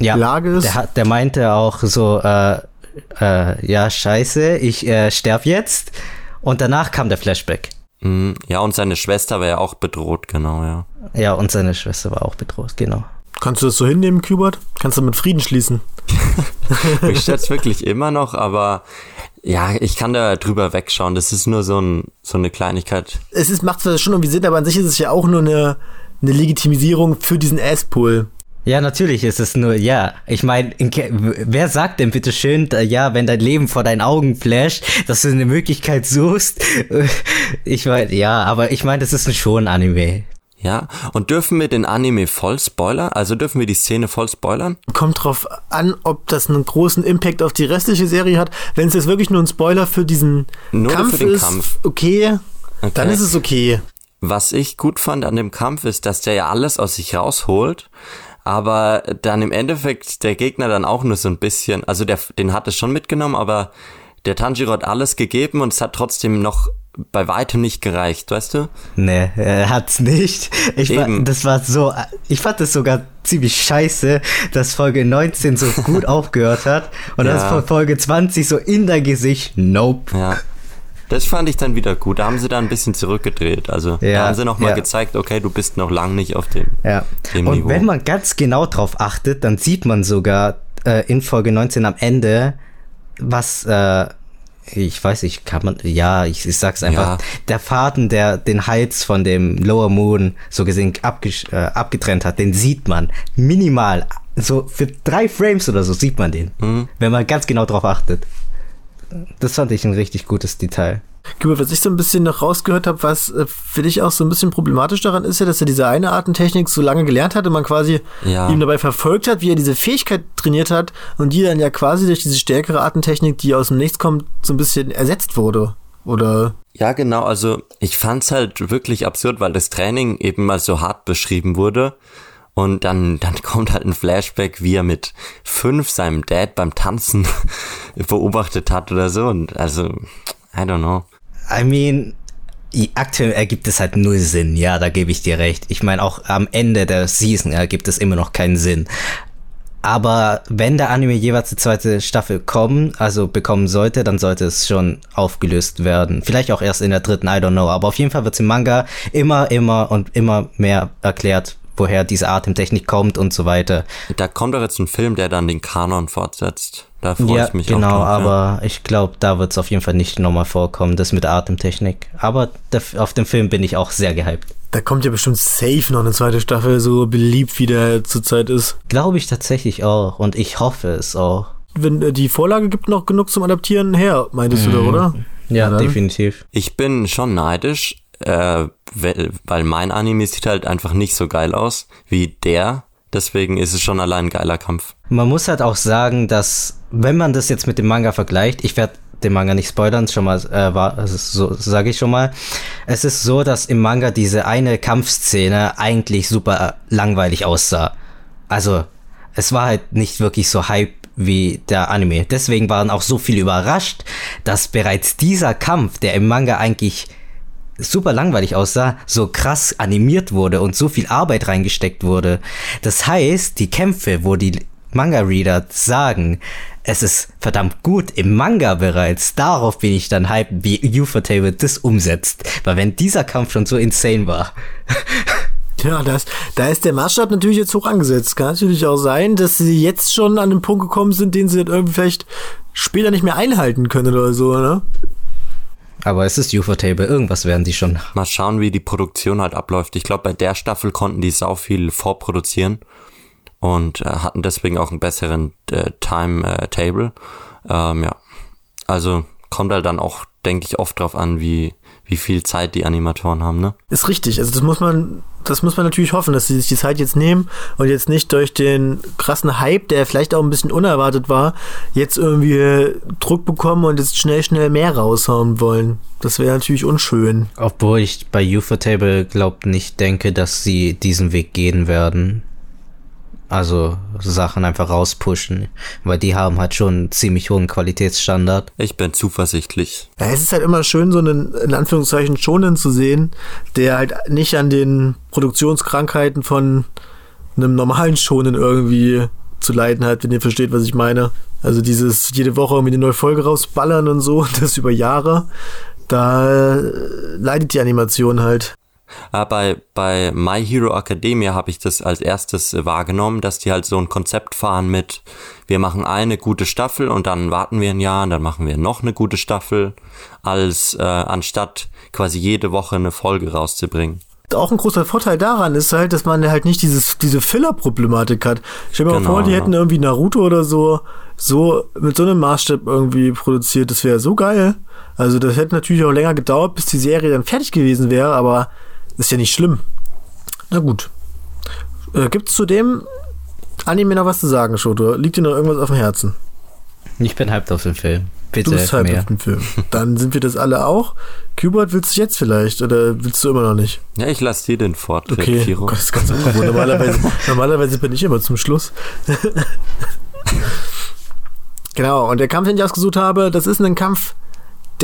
ja, Lage ist? Der, der meinte auch so, äh, äh, ja, scheiße, ich äh, sterb jetzt. Und danach kam der Flashback. Mhm, ja, und seine Schwester war ja auch bedroht, genau, ja. Ja, und seine Schwester war auch bedroht, genau. Kannst du das so hinnehmen, Kubert? Kannst du mit Frieden schließen? Mich stört's wirklich immer noch, aber ja, ich kann da drüber wegschauen. Das ist nur so, ein, so eine Kleinigkeit. Es ist, macht zwar schon irgendwie Sinn, aber an sich ist es ja auch nur eine, eine Legitimisierung für diesen Asspool. Ja, natürlich ist es nur, ja. Ich meine, wer sagt denn bitte schön, ja, wenn dein Leben vor deinen Augen flasht, dass du eine Möglichkeit suchst? Ich meine, ja, aber ich meine, das ist ein schon Anime. Ja, und dürfen wir den Anime voll spoilern? Also dürfen wir die Szene voll spoilern? Kommt drauf an, ob das einen großen Impact auf die restliche Serie hat. Wenn es jetzt wirklich nur ein Spoiler für diesen nur Kampf für den ist, Kampf. Okay, okay, dann ist es okay. Was ich gut fand an dem Kampf ist, dass der ja alles aus sich rausholt, aber dann im Endeffekt der Gegner dann auch nur so ein bisschen, also der, den hat es schon mitgenommen, aber der Tanjiro hat alles gegeben und es hat trotzdem noch bei weitem nicht gereicht, weißt du? Nee, er hat's nicht. Ich war, das war so, ich fand das sogar ziemlich scheiße, dass Folge 19 so gut aufgehört hat und ja. dann Folge 20 so in dein Gesicht, nope. Ja. Das fand ich dann wieder gut. Da haben sie da ein bisschen zurückgedreht. Also ja, da haben sie nochmal ja. gezeigt, okay, du bist noch lang nicht auf dem, ja. dem und Niveau. Und wenn man ganz genau drauf achtet, dann sieht man sogar äh, in Folge 19 am Ende, was äh, ich weiß nicht, kann man, ja, ich, ich sag's einfach, ja. der Faden, der den Hals von dem Lower Moon so gesehen abge, äh, abgetrennt hat, den sieht man minimal, so für drei Frames oder so sieht man den, mhm. wenn man ganz genau drauf achtet. Das fand ich ein richtig gutes Detail. Was ich so ein bisschen noch rausgehört habe, was äh, für dich auch so ein bisschen problematisch daran ist, ja, dass er diese eine Artentechnik so lange gelernt hat und man quasi ja. ihm dabei verfolgt hat, wie er diese Fähigkeit trainiert hat und die dann ja quasi durch diese stärkere Artentechnik, die aus dem Nichts kommt, so ein bisschen ersetzt wurde. Oder? Ja, genau. Also ich fand's halt wirklich absurd, weil das Training eben mal so hart beschrieben wurde. Und dann, dann kommt halt ein Flashback, wie er mit fünf seinem Dad beim Tanzen beobachtet hat oder so. Und also, I don't know. I mean, aktuell ergibt es halt null Sinn. Ja, da gebe ich dir recht. Ich meine, auch am Ende der Season ergibt es immer noch keinen Sinn. Aber wenn der Anime jeweils die zweite Staffel kommen, also bekommen sollte, dann sollte es schon aufgelöst werden. Vielleicht auch erst in der dritten, I don't know. Aber auf jeden Fall wird es im Manga immer, immer und immer mehr erklärt, woher diese Atemtechnik kommt und so weiter. Da kommt doch jetzt ein Film, der dann den Kanon fortsetzt. Da freue ja, ich mich genau, auch drauf, aber ja. ich glaube, da wird es auf jeden Fall nicht nochmal vorkommen, das mit der Atemtechnik. Aber der, auf den Film bin ich auch sehr gehypt. Da kommt ja bestimmt safe noch eine zweite Staffel, so beliebt wie der zurzeit ist. Glaube ich tatsächlich auch und ich hoffe es auch. Wenn äh, die Vorlage gibt noch genug zum Adaptieren her, meintest mhm. du da, oder? Ja, ja definitiv. Ich bin schon neidisch, äh, weil, mein Anime sieht halt einfach nicht so geil aus wie der Deswegen ist es schon allein ein geiler Kampf. Man muss halt auch sagen, dass, wenn man das jetzt mit dem Manga vergleicht, ich werde den Manga nicht spoilern, schon mal, äh, war, also so sage ich schon mal. Es ist so, dass im Manga diese eine Kampfszene eigentlich super langweilig aussah. Also, es war halt nicht wirklich so Hype wie der Anime. Deswegen waren auch so viele überrascht, dass bereits dieser Kampf, der im Manga eigentlich super langweilig aussah, so krass animiert wurde und so viel Arbeit reingesteckt wurde. Das heißt, die Kämpfe, wo die Manga-Reader sagen, es ist verdammt gut im Manga bereits, darauf bin ich dann hype, wie Ufotable das umsetzt. Weil wenn dieser Kampf schon so insane war. Ja, das, da ist der Maßstab natürlich jetzt hoch angesetzt. Kann natürlich auch sein, dass sie jetzt schon an den Punkt gekommen sind, den sie dann irgendwie vielleicht später nicht mehr einhalten können oder so, ne? Aber es ist Ufotable, irgendwas werden die schon. Mal schauen, wie die Produktion halt abläuft. Ich glaube, bei der Staffel konnten die sau viel vorproduzieren und äh, hatten deswegen auch einen besseren äh, Timetable. Ähm, ja, also kommt halt dann auch, denke ich, oft drauf an, wie wie viel Zeit die Animatoren haben, ne? Ist richtig. Also das muss man, das muss man natürlich hoffen, dass sie sich die Zeit jetzt nehmen und jetzt nicht durch den krassen Hype, der vielleicht auch ein bisschen unerwartet war, jetzt irgendwie Druck bekommen und jetzt schnell, schnell mehr raushauen wollen. Das wäre natürlich unschön. Obwohl ich bei Ufotable glaubt nicht denke, dass sie diesen Weg gehen werden. Also Sachen einfach rauspushen, weil die haben halt schon einen ziemlich hohen Qualitätsstandard. Ich bin zuversichtlich. Ja, es ist halt immer schön, so einen, in Anführungszeichen, Schonen zu sehen, der halt nicht an den Produktionskrankheiten von einem normalen Schonen irgendwie zu leiden hat, wenn ihr versteht, was ich meine. Also dieses jede Woche irgendwie eine neue Folge rausballern und so, das über Jahre, da leidet die Animation halt. Äh, bei, bei My Hero Academia habe ich das als erstes äh, wahrgenommen, dass die halt so ein Konzept fahren mit, wir machen eine gute Staffel und dann warten wir ein Jahr und dann machen wir noch eine gute Staffel, als äh, anstatt quasi jede Woche eine Folge rauszubringen. Auch ein großer Vorteil daran ist halt, dass man halt nicht dieses, diese Filler-Problematik hat. Stell mir genau, mal vor, die ja. hätten irgendwie Naruto oder so, so mit so einem Maßstab irgendwie produziert. Das wäre so geil. Also das hätte natürlich auch länger gedauert, bis die Serie dann fertig gewesen wäre, aber ist ja nicht schlimm. Na gut. Äh, Gibt es zu dem Anime noch was zu sagen, Shoto? Liegt dir noch irgendwas auf dem Herzen? Ich bin hyped auf den Film. Bitte du bist hyped mehr. auf den Film. Dann sind wir das alle auch. Kubert, willst du jetzt vielleicht oder willst du immer noch nicht? Ja, ich lasse dir den Vortritt, okay. Kiro. Gott, das ist ganz ungewohnt. Normalerweise, normalerweise bin ich immer zum Schluss. genau, und der Kampf, den ich ausgesucht habe, das ist ein Kampf,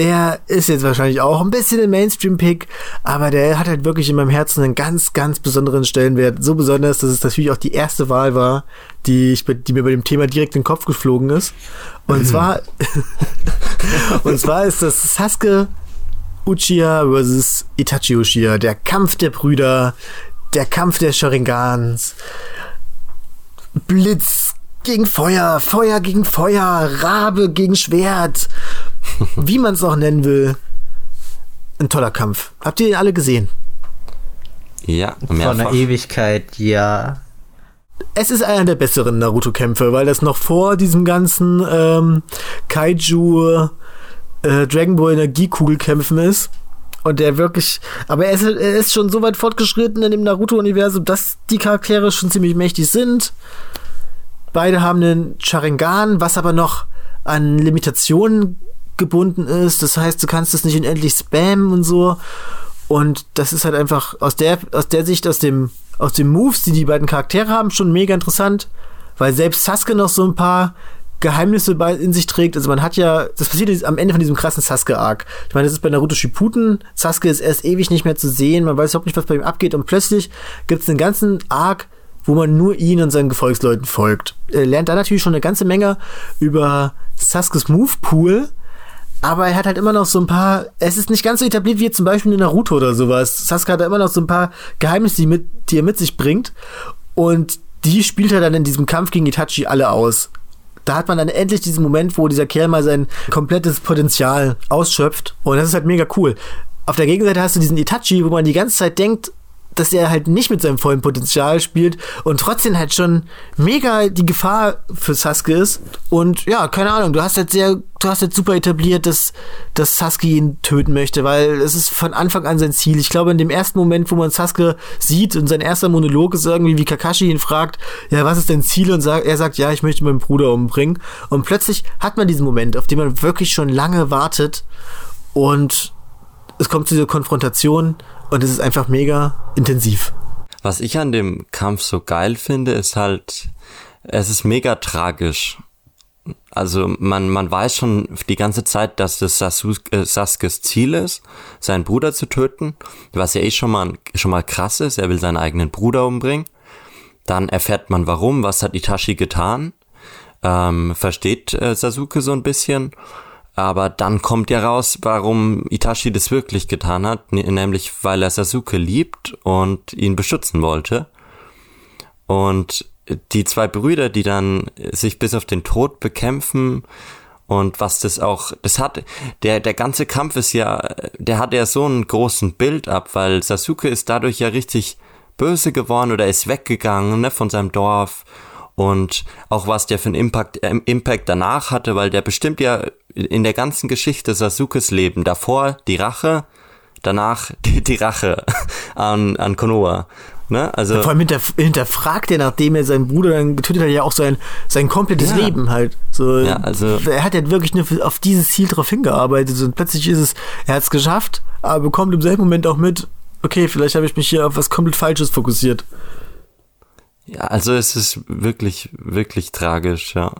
der ist jetzt wahrscheinlich auch ein bisschen ein Mainstream-Pick, aber der hat halt wirklich in meinem Herzen einen ganz, ganz besonderen Stellenwert. So besonders, dass es natürlich auch die erste Wahl war, die, ich, die mir bei dem Thema direkt in den Kopf geflogen ist. Und zwar, und zwar ist das Sasuke Uchiha versus Itachi Uchiha, der Kampf der Brüder, der Kampf der Sharingans, Blitz gegen Feuer, Feuer gegen Feuer, Rabe gegen Schwert wie man es auch nennen will, ein toller Kampf. Habt ihr den alle gesehen? Ja, mehrfach. Von der Ewigkeit, ja. Es ist einer der besseren Naruto-Kämpfe, weil das noch vor diesem ganzen ähm, Kaiju äh, Dragon Ball Energiekugelkämpfen ist. Und der wirklich, aber er ist, er ist schon so weit fortgeschritten in dem Naruto-Universum, dass die Charaktere schon ziemlich mächtig sind. Beide haben einen Sharingan, was aber noch an Limitationen gebunden ist. Das heißt, du kannst es nicht unendlich spammen und so. Und das ist halt einfach aus der, aus der Sicht, aus dem, aus den Moves, die die beiden Charaktere haben, schon mega interessant. Weil selbst Sasuke noch so ein paar Geheimnisse in sich trägt. Also man hat ja, das passiert am Ende von diesem krassen Sasuke-Arc. Ich meine, das ist bei Naruto Shippuden. Sasuke ist erst ewig nicht mehr zu sehen. Man weiß überhaupt nicht, was bei ihm abgeht. Und plötzlich gibt es einen ganzen Arc, wo man nur ihn und seinen Gefolgsleuten folgt. Er lernt da natürlich schon eine ganze Menge über Sasuke's Move-Pool aber er hat halt immer noch so ein paar, es ist nicht ganz so etabliert wie zum Beispiel in Naruto oder sowas. Sasuke hat da immer noch so ein paar Geheimnisse, die, mit, die er mit sich bringt. Und die spielt er dann in diesem Kampf gegen Itachi alle aus. Da hat man dann endlich diesen Moment, wo dieser Kerl mal sein komplettes Potenzial ausschöpft. Und das ist halt mega cool. Auf der Gegenseite hast du diesen Itachi, wo man die ganze Zeit denkt, dass er halt nicht mit seinem vollen Potenzial spielt und trotzdem halt schon mega die Gefahr für Sasuke ist. Und ja, keine Ahnung, du hast halt sehr, du hast halt super etabliert, dass, dass Sasuke ihn töten möchte, weil es ist von Anfang an sein Ziel. Ich glaube, in dem ersten Moment, wo man Sasuke sieht und sein erster Monolog ist irgendwie, wie Kakashi ihn fragt, ja, was ist dein Ziel? Und er sagt, ja, ich möchte meinen Bruder umbringen. Und plötzlich hat man diesen Moment, auf den man wirklich schon lange wartet und es kommt zu dieser Konfrontation und es ist einfach mega intensiv. Was ich an dem Kampf so geil finde, ist halt, es ist mega tragisch. also man, man weiß schon die ganze Zeit, dass das Sasuke, äh, Sasuke's Ziel ist, seinen Bruder zu töten, was ja eh schon mal, schon mal krass ist, er will seinen eigenen Bruder umbringen. Dann erfährt man warum, was hat Itachi getan, ähm, versteht äh, Sasuke so ein bisschen, aber dann kommt ja raus, warum Itachi das wirklich getan hat, nämlich weil er Sasuke liebt und ihn beschützen wollte. Und die zwei Brüder, die dann sich bis auf den Tod bekämpfen und was das auch, das hat, der, der ganze Kampf ist ja, der hat ja so einen großen Bild ab, weil Sasuke ist dadurch ja richtig böse geworden oder ist weggegangen, ne, von seinem Dorf und auch was der für einen Impact, äh, Impact danach hatte, weil der bestimmt ja in der ganzen Geschichte Sasukes Leben, davor die Rache, danach die, die Rache an, an Konoha. Ne? Also ja, vor allem hinterf hinterfragt er, nachdem er seinen Bruder dann getötet hat, ja auch sein, sein komplettes ja. Leben halt. So, ja, also, er hat ja wirklich nur auf dieses Ziel drauf hingearbeitet und plötzlich ist es, er hat es geschafft, aber bekommt im selben Moment auch mit, okay, vielleicht habe ich mich hier auf was komplett Falsches fokussiert. Ja, also es ist wirklich, wirklich tragisch, ja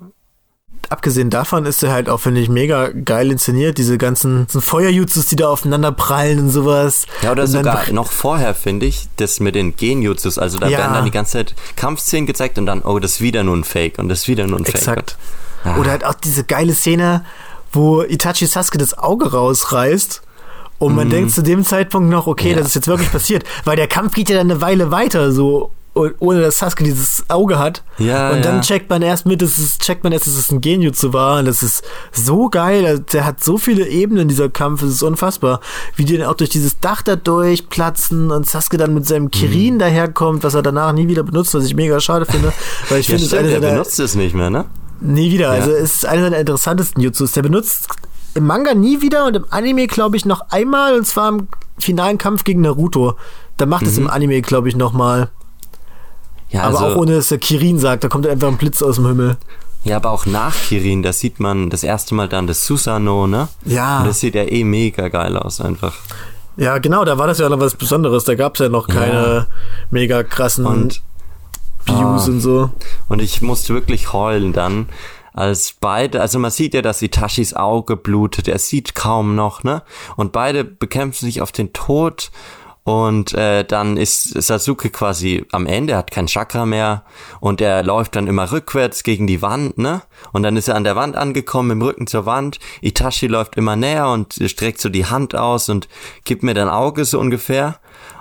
abgesehen davon ist er halt auch, finde ich, mega geil inszeniert. Diese ganzen Feuerjutsus, die da aufeinander prallen und sowas. Ja, oder sogar noch vorher, finde ich, das mit den Genjutsus. Also da ja. werden dann die ganze Zeit Kampfszenen gezeigt und dann, oh, das ist wieder nur ein Fake und das ist wieder nur ein Fake. Exakt. Ah. Oder halt auch diese geile Szene, wo Itachi Sasuke das Auge rausreißt. Und man mm. denkt zu dem Zeitpunkt noch, okay, ja. das ist jetzt wirklich passiert, weil der Kampf geht ja dann eine Weile weiter, so ohne dass Sasuke dieses Auge hat. Ja, und dann ja. checkt man erst mit, dass es, checkt man erst, dass es ein Genjutsu war. Und das ist so geil. Also, der hat so viele Ebenen, dieser Kampf. Es ist unfassbar. Wie die dann auch durch dieses Dach da durchplatzen und Sasuke dann mit seinem Kirin mhm. daherkommt, was er danach nie wieder benutzt, was ich mega schade finde. Weil ich ja, finde, stimmt, es er benutzt es nicht mehr, ne? Nie wieder. Ja. Also es ist einer seiner interessantesten Jutsus. Der benutzt im Manga nie wieder und im Anime, glaube ich, noch einmal. Und zwar im finalen Kampf gegen Naruto. Da macht es im mhm. Anime, glaube ich, noch mal. Ja, aber also, auch ohne, dass der Kirin sagt, da kommt einfach ein Blitz aus dem Himmel. Ja, aber auch nach Kirin, da sieht man das erste Mal dann das Susano, ne? Ja. Und das sieht ja eh mega geil aus einfach. Ja, genau, da war das ja noch was Besonderes. Da gab es ja noch keine ja. mega krassen und, Views oh. und so. Und ich musste wirklich heulen dann, als beide, also man sieht ja, dass Itachis Auge blutet, er sieht kaum noch, ne? Und beide bekämpfen sich auf den Tod und äh, dann ist Sasuke quasi am Ende, hat kein Chakra mehr und er läuft dann immer rückwärts gegen die Wand, ne? Und dann ist er an der Wand angekommen, im Rücken zur Wand. Itachi läuft immer näher und streckt so die Hand aus und gibt mir dann Auge so ungefähr.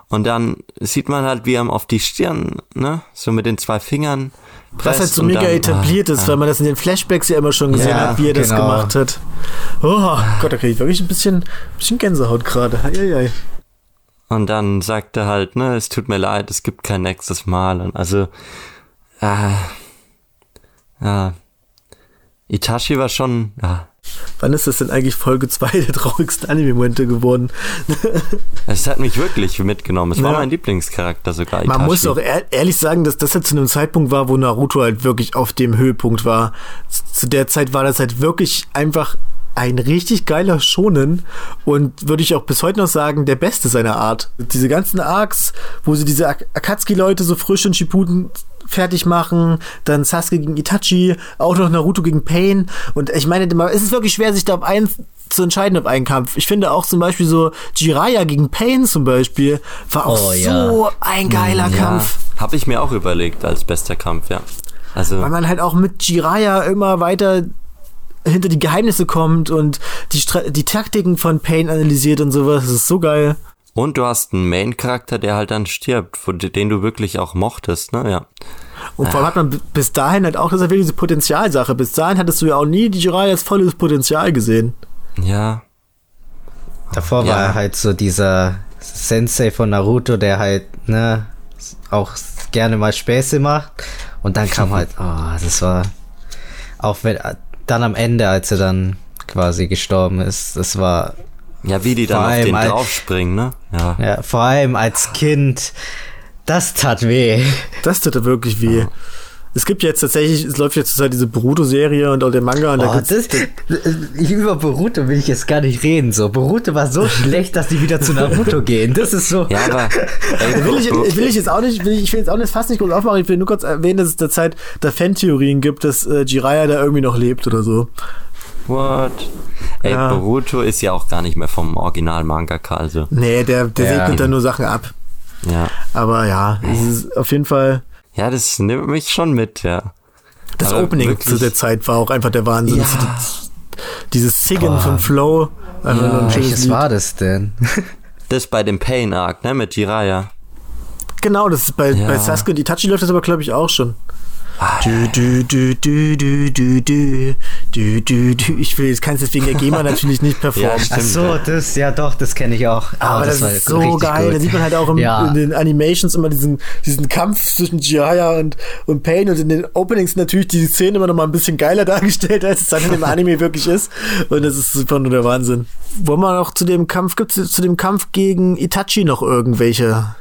Und dann sieht man halt, wie er auf die Stirn, ne? So mit den zwei Fingern. Was halt so mega dann, etabliert ah, ist, ah. weil man das in den Flashbacks ja immer schon gesehen ja, hat, wie er genau. das gemacht hat. Oh Gott, da kriege ich wirklich ein bisschen, bisschen Gänsehaut gerade. Und dann sagt er halt, ne, es tut mir leid, es gibt kein nächstes Mal. Und also, äh, ja, Itachi war schon, ja. Wann ist das denn eigentlich Folge 2 der traurigsten Anime-Momente geworden? Es hat mich wirklich mitgenommen. Es war mein Lieblingscharakter sogar. Itachi. Man muss auch ehrlich sagen, dass das jetzt zu einem Zeitpunkt war, wo Naruto halt wirklich auf dem Höhepunkt war. Zu der Zeit war das halt wirklich einfach ein richtig geiler Schonen und würde ich auch bis heute noch sagen, der beste seiner Art. Diese ganzen Arcs, wo sie diese Akatsuki-Leute so frisch in Shippuden fertig machen, dann Sasuke gegen Itachi, auch noch Naruto gegen Pain und ich meine, es ist wirklich schwer, sich da auf einen zu entscheiden auf einen Kampf. Ich finde auch zum Beispiel so Jiraiya gegen Pain zum Beispiel war auch oh, so ja. ein geiler ja. Kampf. Habe ich mir auch überlegt als bester Kampf, ja. Also Weil man halt auch mit Jiraiya immer weiter hinter die Geheimnisse kommt und die, die Taktiken von Pain analysiert und sowas. Das ist so geil. Und du hast einen Main-Charakter, der halt dann stirbt, den du wirklich auch mochtest, ne? Ja. Und vor allem hat man bis dahin halt auch, das ist ja wirklich diese Potenzialsache. Bis dahin hattest du ja auch nie die Jiraiya als volles Potenzial gesehen. Ja. Davor ja. war er halt so dieser Sensei von Naruto, der halt, ne, auch gerne mal Späße macht. Und dann kam halt, oh, das war, auch wenn, dann am Ende, als er dann quasi gestorben ist, das war. Ja, wie die dann auf den als, draufspringen, ne? Ja. ja, vor allem als Kind, das tat weh. Das tat wirklich weh. Ja. Es gibt jetzt tatsächlich, es läuft jetzt zurzeit diese Boruto-Serie und auch der Manga. Und Oh, da das, ich, über Boruto will ich jetzt gar nicht reden. So, Boruto war so schlecht, dass die wieder zu Naruto gehen. Das ist so. Ja, aber ey, will ich, will ich jetzt auch nicht, will ich, ich will jetzt auch nicht fast nicht groß aufmachen. Ich will nur kurz erwähnen, dass es derzeit da Fantheorien gibt, dass äh, Jiraiya da irgendwie noch lebt oder so. what? Ey, Ja. Boruto ist ja auch gar nicht mehr vom Original Mangaka, also. Nee, der, der Ja. segnet da nur Sachen ab. Ja. Aber ja, es ist auf jeden Fall. Ja, das nimmt mich schon mit, ja. Das Aber Opening wirklich- zu der Zeit war auch einfach der Wahnsinn. Ja. Das- Dieses Singen von Flow. Ein schönes Welches Lied. war das denn? Das bei dem Pain Arc, ne, mit Jiraiya. Genau, das ist bei, Ja. bei Sasuke und Itachi läuft das aber, glaube ich, auch schon. Du, du, du, du, du, du, du, du, du, du. Ich will jetzt keins deswegen der GEMA natürlich nicht performen. Ja, Ach Stimmt, so, ja. das, ja doch, das kenne ich auch. aber Ah, das, war ist so geil. gut. Da sieht man halt auch im, Ja. in den Animations immer diesen, diesen Kampf zwischen Jiraiya und, und Pain und in den Openings natürlich die Szene immer noch mal ein bisschen geiler dargestellt, als es dann in dem Anime wirklich ist. Und das ist super nur der Wahnsinn. Wollen wir noch zu dem Kampf, gibt es zu dem Kampf gegen Itachi noch irgendwelche,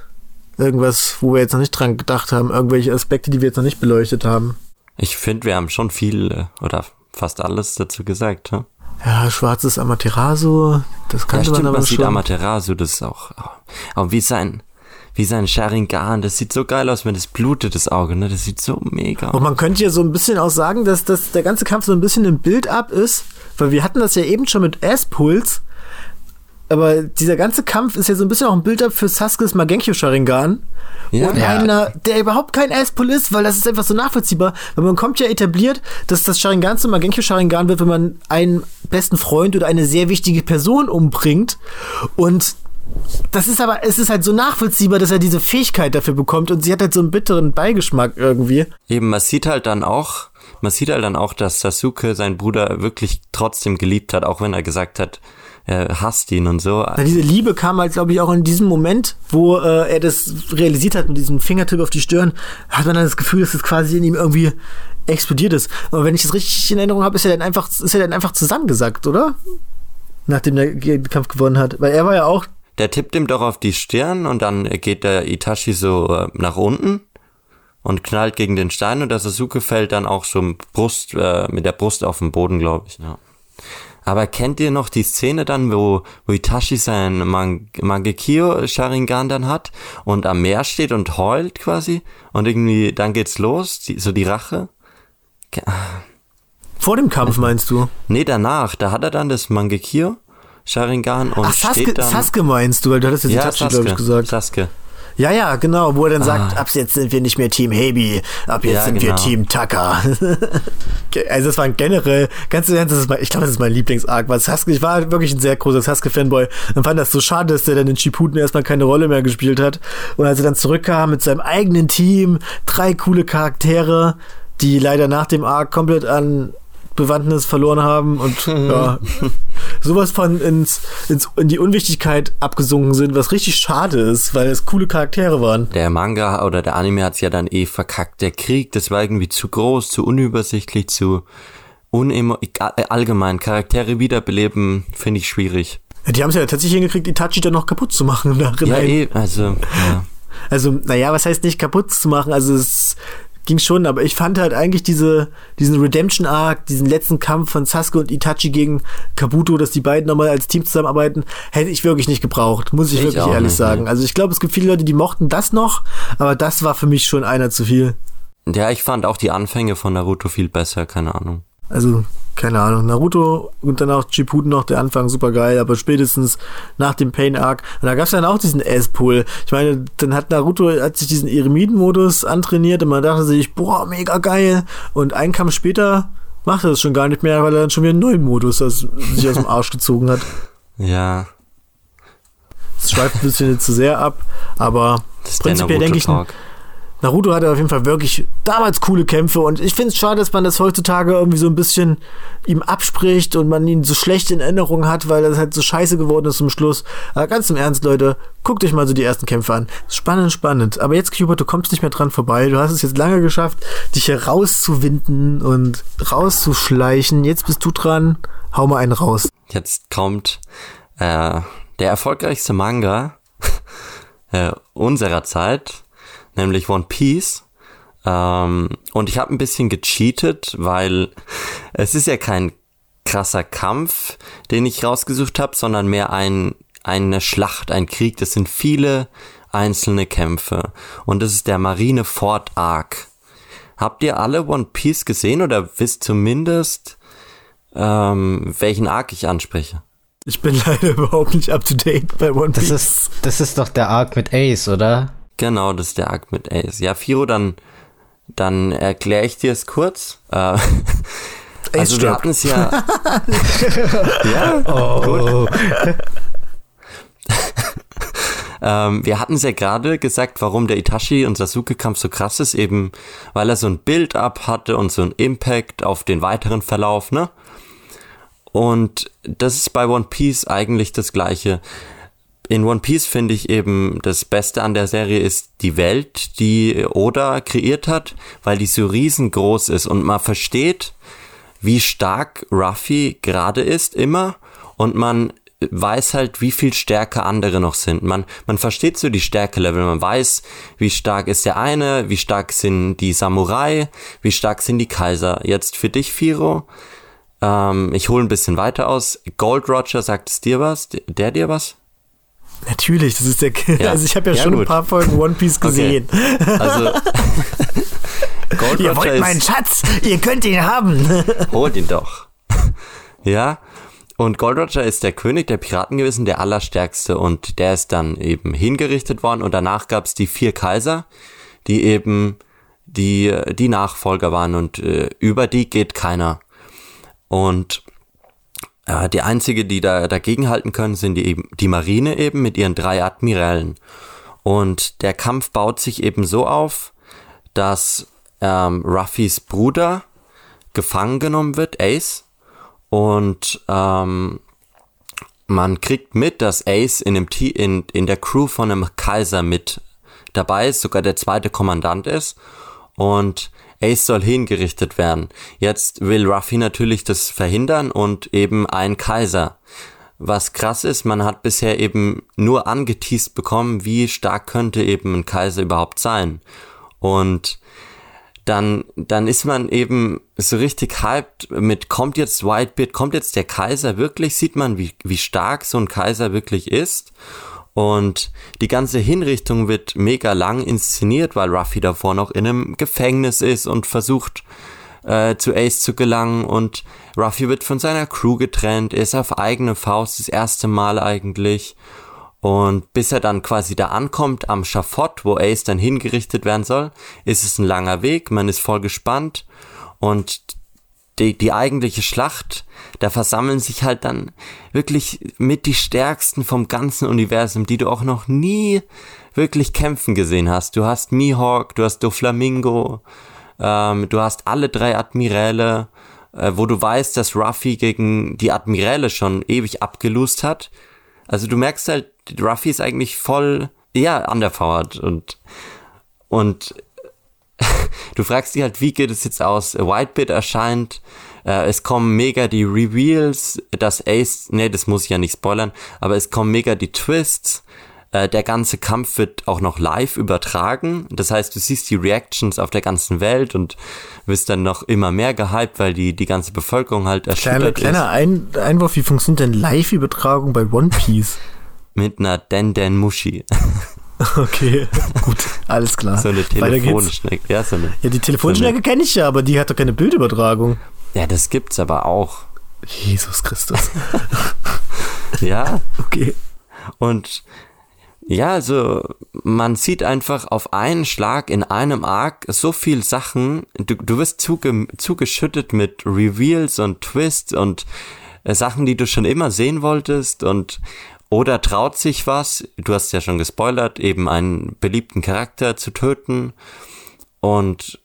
irgendwas, wo wir jetzt noch nicht dran gedacht haben, irgendwelche Aspekte, die wir jetzt noch nicht beleuchtet haben? Ich finde, wir haben schon viel äh, oder fast alles dazu gesagt, ja. Ja, schwarzes Amaterasu, das Ja, kannte stimmt, man aber man sieht schon. Amaterasu, das ist auch, auch wie sein, wie sein Sharingan, das sieht so geil aus, wenn das blutet, das Auge, ne, das sieht so mega. Und man könnte ja so ein bisschen auch sagen, dass, dass der ganze Kampf so ein bisschen ein Build-up ist, weil wir hatten das ja eben schon mit S-Puls, aber dieser ganze Kampf ist ja so ein bisschen auch ein Build-up für Sasuke's Magenkyo Sharingan. Ja. und Ja. einer, der überhaupt kein S-Pull ist, weil das ist einfach so nachvollziehbar. Weil man kommt ja etabliert, dass das Sharingan zum Magenkyo Sharingan wird, wenn man einen besten Freund oder eine sehr wichtige Person umbringt. Und das ist aber, es ist halt so nachvollziehbar, dass er diese Fähigkeit dafür bekommt und sie hat halt so einen bitteren Beigeschmack irgendwie. Eben, man sieht halt dann auch, man sieht halt dann auch, dass Sasuke seinen Bruder wirklich trotzdem geliebt hat, auch wenn er gesagt hat, er hasst ihn und so. Na, diese Liebe kam halt, glaube ich, auch in diesem Moment, wo äh, er das realisiert hat mit diesem Fingertipp auf die Stirn, hat man dann das Gefühl, dass es quasi in ihm irgendwie explodiert ist. Aber wenn ich das richtig in Erinnerung habe, ist er dann einfach, ist er dann einfach zusammengesackt, oder? Nachdem der den Kampf gewonnen hat. Weil er war ja auch, Der tippt ihm doch auf die Stirn und dann geht der Itachi so äh, nach unten und knallt gegen den Stein und der Sasuke fällt dann auch so mit Brust, äh, mit der Brust auf den Boden, glaube ich. Ja. Aber kennt ihr noch die Szene dann, wo, wo Itachi sein Man Mangekyo Sharingan dann hat und am Meer steht und heult quasi und irgendwie dann geht's los, die, so die Rache? Vor dem Kampf, meinst du? Nee, danach, da hat er dann das Mangekyo Sharingan und Ach, Sasuke, steht dann Sasuke meinst du, weil du hattest jetzt ja, Itachi, glaube ich, gesagt. Sasuke. Ja, ja, genau, wo er dann sagt, Ah. ab jetzt sind wir nicht mehr Team Hebi, ab jetzt Ja, sind wir genau. Team Tucker. also das war generell, ganz im Ernst, das ist mein, ich glaube, das ist mein Lieblingsarg, weil Sasuke, ich war wirklich ein sehr großer Sasuke-Fanboy und fand das so schade, dass der dann in Shippuden erstmal keine Rolle mehr gespielt hat. Und als er dann zurückkam mit seinem eigenen Team, drei coole Charaktere, die leider nach dem Arc komplett an Bewandtnis verloren haben und ja, sowas von ins, ins, in die Unwichtigkeit abgesunken sind, was richtig schade ist, weil es coole Charaktere waren. Der Manga oder der Anime hat's ja dann eh verkackt. Der Krieg, das war irgendwie zu groß, zu unübersichtlich, zu unemo allgemein. Charaktere wiederbeleben, finde ich schwierig. Ja, die haben es ja tatsächlich hingekriegt, Itachi dann noch kaputt zu machen. im Ja, eh, also, ja. Also, naja, was heißt nicht kaputt zu machen? Also es ging schon, aber ich fand halt eigentlich diese, diesen Redemption-Arc, diesen letzten Kampf von Sasuke und Itachi gegen Kabuto, dass die beiden nochmal als Team zusammenarbeiten, hätte ich wirklich nicht gebraucht, muss ich, Ich wirklich ehrlich nicht, sagen. nee. Also ich glaube, es gibt viele Leute, die mochten das noch, aber das war für mich schon einer zu viel. Ja, ich fand auch die Anfänge von Naruto viel besser, keine Ahnung. Also, keine Ahnung, Naruto und dann auch Shippuden noch, der Anfang super geil, aber spätestens nach dem Pain Arc, und da gab es dann auch diesen S-Pull. Ich meine, dann hat Naruto, hat sich diesen Eremiden-Modus antrainiert und man dachte sich, boah, mega geil. Und einen Kampf später macht er das schon gar nicht mehr, weil er dann schon wieder einen neuen Modus aus, sich aus dem Arsch gezogen hat. Ja, Das schweift ein bisschen zu sehr ab, aber das prinzipiell denke ich, Naruto-Talk. Naruto hatte auf jeden Fall wirklich damals coole Kämpfe und ich finde es schade, dass man das heutzutage irgendwie so ein bisschen ihm abspricht und man ihn so schlecht in Erinnerung hat, weil das halt so scheiße geworden ist zum Schluss. Aber ganz im Ernst, Leute, guckt euch mal so die ersten Kämpfe an. Spannend, spannend. Aber jetzt, Cubert, du kommst nicht mehr dran vorbei. Du hast es jetzt lange geschafft, dich hier rauszuwinden und rauszuschleichen. Jetzt bist du dran. Hau mal einen raus. Jetzt kommt äh, der erfolgreichste Manga äh, unserer Zeit, nämlich One Piece. Ähm, und ich habe ein bisschen gecheatet, weil es ist ja kein krasser Kampf, den ich rausgesucht habe, sondern mehr ein, eine Schlacht, ein Krieg. Das sind viele einzelne Kämpfe. Und das ist der Marineford Arc. Habt ihr alle One Piece gesehen oder wisst zumindest, ähm, welchen Arc ich anspreche? Ich bin leider überhaupt nicht up to date bei One Piece. Das ist, das ist doch der Arc mit Ace, oder? Genau, das ist der Arc mit Ace. Ja, Firo, dann, dann erkläre ich dir es kurz. Äh, also wir hatten es ja. ja, oh. gut. ähm, wir hatten es ja gerade gesagt, warum der Itachi und Sasuke-Kampf so krass ist, eben weil er so ein Build-up hatte und so ein Impact auf den weiteren Verlauf, ne? Und das ist bei One Piece eigentlich das gleiche. In One Piece finde ich eben das Beste an der Serie ist die Welt, die Oda kreiert hat, weil die so riesengroß ist und man versteht, wie stark Ruffy gerade ist immer und man weiß halt, wie viel stärker andere noch sind. Man, man versteht so die Stärkelevel, man weiß, wie stark ist der eine, wie stark sind die Samurai, wie stark sind die Kaiser. Jetzt für dich, Firo, ähm, ich hole ein bisschen weiter aus. Gold Roger, sagt es dir was? Der dir was? Natürlich, das ist der. Ja. Also ich habe ja, ja, schon gut. ein paar Folgen One Piece gesehen. Okay. Also Gold ihr wollt meinen Schatz, ihr könnt ihn haben. Holt ihn doch. Ja. Und Gold Roger ist der König der Piraten gewesen, der allerstärkste und der ist dann eben hingerichtet worden und danach gab es die vier Kaiser, die eben die die Nachfolger waren und äh, über die geht keiner. Und äh, die einzige, die da dagegen halten können, sind die, die Marine eben mit ihren drei Admirälen. Und der Kampf baut sich eben so auf, dass ähm, Ruffys Bruder gefangen genommen wird, Ace. Und ähm, man kriegt mit, dass Ace in, dem in, in der Crew von einem Kaiser mit dabei ist, sogar der zweite Kommandant ist. Und Ace soll hingerichtet werden. Jetzt will Ruffy natürlich das verhindern und eben ein Kaiser. Was krass ist, man hat bisher eben nur angeteased bekommen, wie stark könnte eben ein Kaiser überhaupt sein. Und dann, dann ist man eben so richtig hyped mit, kommt jetzt Whitebeard, kommt jetzt der Kaiser wirklich, sieht man, wie, wie stark so ein Kaiser wirklich ist. Und die ganze Hinrichtung wird mega lang inszeniert, weil Ruffy davor noch in einem Gefängnis ist und versucht äh, zu Ace zu gelangen. Und Ruffy wird von seiner Crew getrennt, ist auf eigene Faust das erste Mal eigentlich. Und bis er dann quasi da ankommt am Schafott, wo Ace dann hingerichtet werden soll, ist es ein langer Weg, man ist voll gespannt. Und die, die eigentliche Schlacht, da versammeln sich halt dann wirklich mit die stärksten vom ganzen Universum, die du auch noch nie wirklich kämpfen gesehen hast. Du hast Mihawk, du hast Doflamingo, ähm, du hast alle drei Admiräle, äh, wo du weißt, dass Ruffy gegen die Admiräle schon ewig abgelust hat. Also du merkst halt, Ruffy ist eigentlich voll, ja, underpowered und, und du fragst dich halt, wie geht es jetzt aus? Whitebit erscheint, äh, es kommen mega die Reveals, das Ace, nee, das muss ich ja nicht spoilern, aber es kommen mega die Twists. Äh, der ganze Kampf wird auch noch live übertragen. Das heißt, du siehst die Reactions auf der ganzen Welt und wirst dann noch immer mehr gehypt, weil die, die ganze Bevölkerung halt erschüttert kleiner, kleiner ist. Ein Einwurf, wie funktioniert denn Live-Übertragung bei One Piece? Mit einer Den Den Mushi. Okay, gut, alles klar. So eine Telefonschnecke. Ja, so eine, ja, die Telefonschnecke so kenne ich ja, aber die hat doch keine Bildübertragung. Ja, das gibt's aber auch. Jesus Christus. ja. Okay. Und ja, also man sieht einfach auf einen Schlag in einem Arc so viel Sachen. Du, du wirst zuge, zugeschüttet mit Reveals und Twists und äh, Sachen, die du schon immer sehen wolltest und oder traut sich was, du hast ja schon gespoilert, eben einen beliebten Charakter zu töten. Und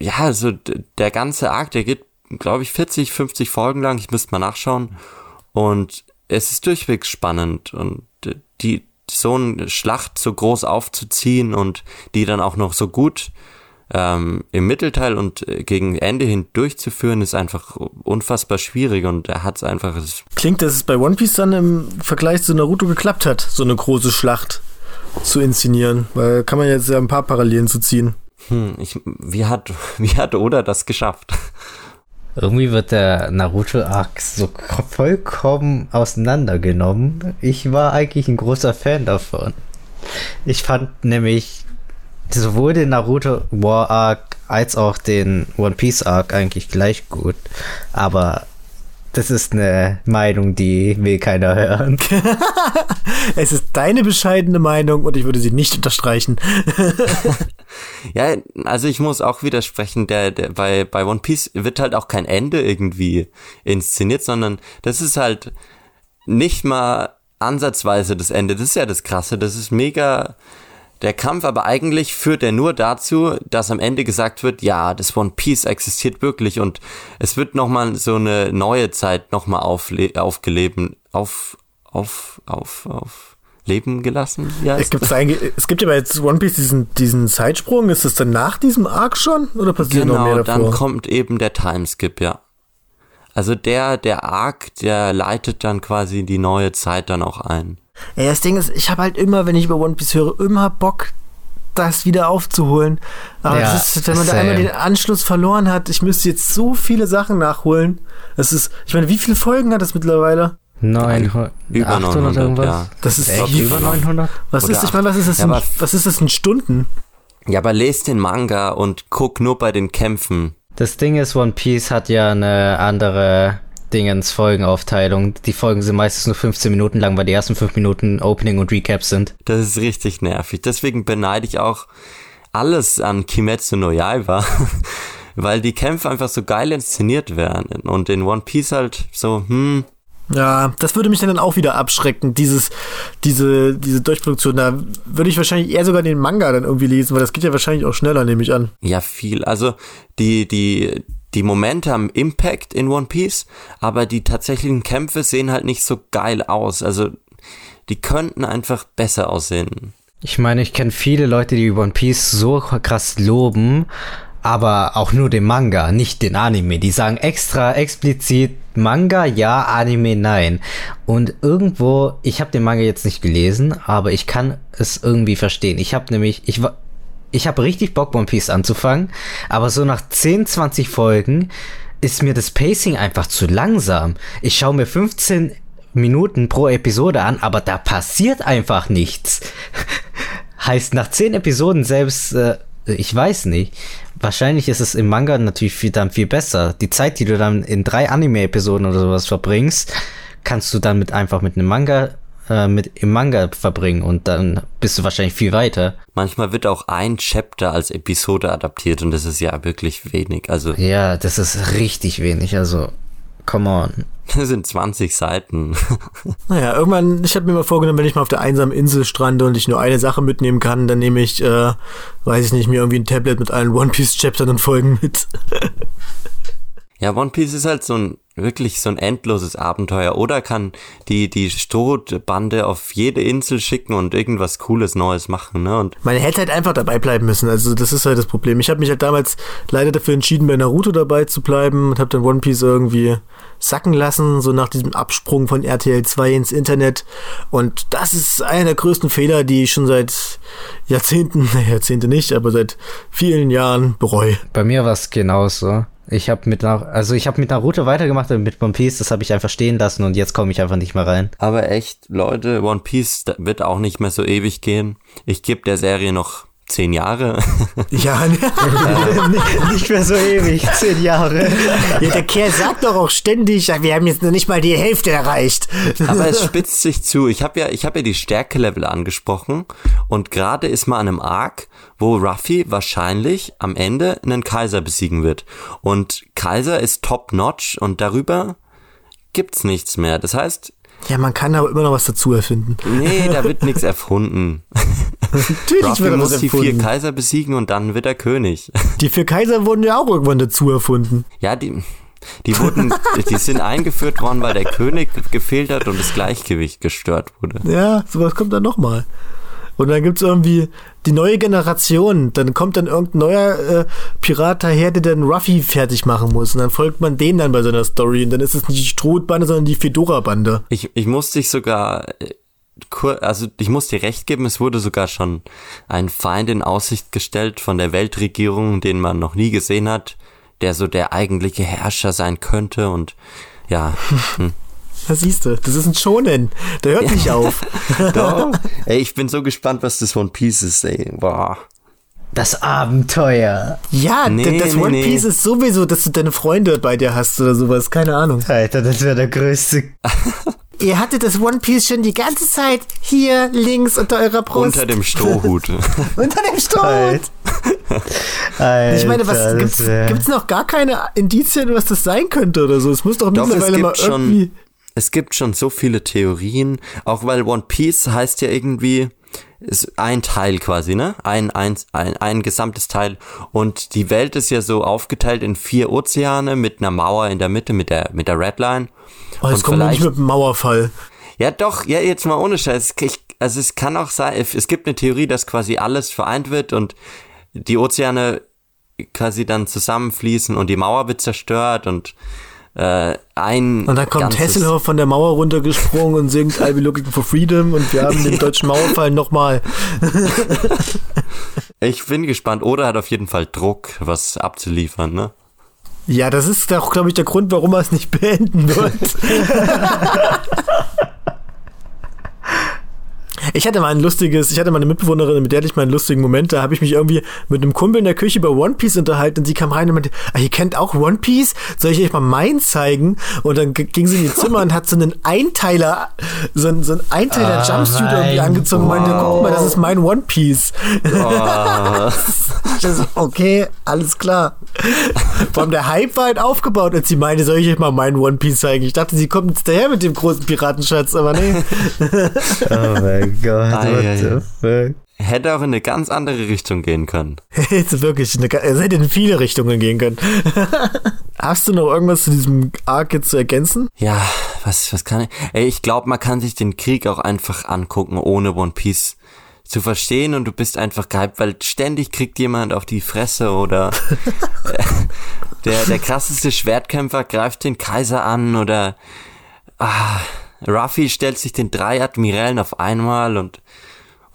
ja, also der ganze Arc, der geht, glaube ich, 40, 50 Folgen lang. Ich müsste mal nachschauen. Und es ist durchwegs spannend. Und die, so eine Schlacht so groß aufzuziehen und die dann auch noch so gut ähm, im Mittelteil und äh, gegen Ende hin durchzuführen, ist einfach unfassbar schwierig und er hat es einfach. Klingt, dass es bei One Piece dann im Vergleich zu Naruto geklappt hat, so eine große Schlacht zu inszenieren, weil kann man jetzt ja ein paar Parallelen zu ziehen. Hm, ich, wie hat, wie hat Oda das geschafft? Irgendwie wird der Naruto-Arc so vollkommen auseinandergenommen. Ich war eigentlich ein großer Fan davon. Ich fand nämlich sowohl den Naruto War Arc als auch den One Piece Arc eigentlich gleich gut. Aber das ist eine Meinung, die will keiner hören. es ist deine bescheidene Meinung und ich würde sie nicht unterstreichen. ja, also ich muss auch widersprechen, der, der bei, bei One Piece wird halt auch kein Ende irgendwie inszeniert, sondern das ist halt nicht mal ansatzweise das Ende. Das ist ja das Krasse. Das ist mega der Kampf aber eigentlich führt er nur dazu, dass am Ende gesagt wird, ja, das One Piece existiert wirklich und es wird nochmal so eine neue Zeit nochmal aufgelebt, auf, auf, auf, auf Leben gelassen. Ja, es, gibt es gibt ja bei jetzt One Piece diesen, diesen Zeitsprung. Ist das dann nach diesem Arc schon oder passiert genau, noch mehr davor? dann kommt eben der Timeskip, ja. Also der, der Arc, der leitet dann quasi die neue Zeit dann auch ein. Ey, das Ding ist, ich habe halt immer, wenn ich über One Piece höre, immer Bock, das wieder aufzuholen. Aber ja, ist, wenn man da einmal den Anschluss verloren hat, ich müsste jetzt so viele Sachen nachholen. Das ist, ich meine, wie viele Folgen hat das mittlerweile? 900, über 800 900, irgendwas. Ja. Das ist echt über 900. Was Oder ist, ich meine, was ist das? Ja, in, was ist das in Stunden? Ja, aber lest den Manga und guck nur bei den Kämpfen. Das Ding ist, One Piece hat ja eine andere Dingens Folgenaufteilung. Die Folgen sind meistens nur 15 Minuten lang, weil die ersten 5 Minuten Opening und Recap sind. Das ist richtig nervig. Deswegen beneide ich auch alles an Kimetsu no Yaiba, weil die Kämpfe einfach so geil inszeniert werden und in One Piece halt so, hm, ja, das würde mich dann auch wieder abschrecken, dieses, diese, diese Durchproduktion. Da würde ich wahrscheinlich eher sogar den Manga dann irgendwie lesen, weil das geht ja wahrscheinlich auch schneller, nehme ich an. Ja, viel. Also die, die, die Momente haben Impact in One Piece, aber die tatsächlichen Kämpfe sehen halt nicht so geil aus. Also die könnten einfach besser aussehen. Ich meine, ich kenne viele Leute, die One Piece so krass loben, aber auch nur den Manga, nicht den Anime. Die sagen extra explizit Manga ja, Anime nein. Und irgendwo, ich habe den Manga jetzt nicht gelesen, aber ich kann es irgendwie verstehen. Ich habe nämlich, ich war ich habe richtig Bock, One Piece anzufangen, aber so nach 10, 20 Folgen ist mir das Pacing einfach zu langsam. Ich schaue mir 15 Minuten pro Episode an, aber da passiert einfach nichts. heißt, nach 10 Episoden selbst, äh, ich weiß nicht. Wahrscheinlich ist es im Manga natürlich viel, dann viel besser. Die Zeit, die du dann in drei Anime-Episoden oder sowas verbringst, kannst du dann mit einfach mit einem Manga äh, mit im Manga verbringen und dann bist du wahrscheinlich viel weiter. Manchmal wird auch ein Chapter als Episode adaptiert und das ist ja wirklich wenig. Also ja, das ist richtig wenig. Also come on. Das sind 20 Seiten. Naja, irgendwann, ich habe mir mal vorgenommen, wenn ich mal auf der einsamen Insel strande und ich nur eine Sache mitnehmen kann, dann nehme ich, äh, weiß ich nicht, mir irgendwie ein Tablet mit allen One Piece Chaptern und Folgen mit. Ja, One Piece ist halt so ein wirklich so ein endloses Abenteuer. Oder kann die, die Strohbande auf jede Insel schicken und irgendwas Cooles Neues machen, ne? Und Man hätte halt einfach dabei bleiben müssen. Also das ist halt das Problem. Ich habe mich halt damals leider dafür entschieden, bei Naruto dabei zu bleiben und habe dann One Piece irgendwie sacken lassen, so nach diesem Absprung von RTL 2 ins Internet. Und das ist einer der größten Fehler, die ich schon seit Jahrzehnten, Jahrzehnte nicht, aber seit vielen Jahren bereue. Bei mir war es genauso. Ich habe mit also ich habe mit Naruto weitergemacht, aber mit One Piece, das habe ich einfach stehen lassen und jetzt komme ich einfach nicht mehr rein. Aber echt, Leute, One Piece wird auch nicht mehr so ewig gehen. Ich gebe der Serie noch zehn Jahre. Ja, ne? nicht mehr so ewig, zehn Jahre. Ja, der Kerl sagt doch auch ständig, wir haben jetzt noch nicht mal die Hälfte erreicht. Aber es spitzt sich zu. Ich habe ja, ich habe ja die Stärkelevel angesprochen und gerade ist man an einem Arc, wo Ruffy wahrscheinlich am Ende einen Kaiser besiegen wird. Und Kaiser ist top notch und darüber gibt's nichts mehr. Das heißt, ja, man kann aber immer noch was dazu erfinden. Nee, da wird nichts erfunden. Natürlich Ruffy wird muss die vier Kaiser besiegen und dann wird er König. Die vier Kaiser wurden ja auch irgendwann dazu erfunden. Ja, die, die wurden, die sind eingeführt worden, weil der König gefehlt hat und das Gleichgewicht gestört wurde. Ja, sowas kommt dann nochmal. Und dann gibt es irgendwie die neue Generation. Dann kommt dann irgendein neuer äh, Pirat daher, der dann Ruffy fertig machen muss. Und dann folgt man denen dann bei seiner Story. Und dann ist es nicht die Strohbande, sondern die Fedora-Bande. Ich, ich musste dich sogar äh, also ich muss dir recht geben, es wurde sogar schon ein Feind in Aussicht gestellt von der Weltregierung, den man noch nie gesehen hat, der so der eigentliche Herrscher sein könnte und ja. Hm. Da siehst du, das ist ein Schonen. Der hört nicht auf. Doch. Ey, ich bin so gespannt, was das One Piece ist, ey. Boah. Das Abenteuer. Ja, Nee, das nee, One nee. Piece ist sowieso, dass du deine Freunde bei dir hast oder sowas. Keine Ahnung. Alter, das wäre der größte. Ihr hattet das One Piece schon die ganze Zeit hier links unter eurer Brust. Unter dem Strohhut. unter dem Stuhl. Alter. Alter, Ich meine, was gibt's, wär- gibt's noch gar keine Indizien, was das sein könnte oder so? Es muss doch, Doch, es mittlerweile mal gibt schon, irgendwie. Es gibt schon so viele Theorien, auch weil One Piece heißt ja irgendwie, ist ein Teil quasi, ne? Ein, ein, ein, ein gesamtes Teil. Und die Welt ist ja so aufgeteilt in vier Ozeane mit einer Mauer in der Mitte, mit der, mit der Redline. Oh, jetzt Und kommen wir nicht mit dem Mauerfall. Ja, doch, ja, jetzt mal ohne Scheiß. Ich, also es kann auch sein, es gibt eine Theorie, dass quasi alles vereint wird und die Ozeane quasi dann zusammenfließen und die Mauer wird zerstört und äh, ein Und dann kommt Hasselhoff von der Mauer runtergesprungen und singt I'll be looking for freedom und wir haben den deutschen Mauerfall nochmal. Ich bin gespannt. Oder hat auf jeden Fall Druck, was abzuliefern, ne? Ja, das ist auch, glaube ich, der Grund, warum er es nicht beenden wird. Ich hatte mal ein lustiges, ich hatte mal eine Mitbewohnerin, mit der hatte ich mal einen lustigen Moment, da habe ich mich irgendwie mit einem Kumpel in der Küche über One Piece unterhalten und sie kam rein und meinte, ah, ihr kennt auch One Piece? Soll ich euch mal meinen zeigen? Und dann ging sie in ihr Zimmer und hat so einen Einteiler, so einen, so einen Einteiler Ah, Jumpsuit irgendwie nein. angezogen und meinte, guck mal, das ist mein One Piece. Oh, so, okay, alles klar. Vor allem der Hype war halt aufgebaut, als sie meinte, soll ich euch mal meinen One Piece zeigen? Ich dachte, sie kommt jetzt daher mit dem großen Piratenschatz, aber nee. Oh mein Gott, Ei, what ei, the fuck. hätte auch in eine ganz andere Richtung gehen können. Jetzt wirklich, eine, es hätte in viele Richtungen gehen können. Hast du noch irgendwas zu diesem Arc jetzt zu ergänzen? Ja, was, was kann ich? Ey, ich glaube, man kann sich den Krieg auch einfach angucken, ohne One Piece zu verstehen und du bist einfach gehypt, weil ständig kriegt jemand auf die Fresse oder der, der krasseste Schwertkämpfer greift den Kaiser an oder ah, Ruffy stellt sich den drei Admirälen auf einmal und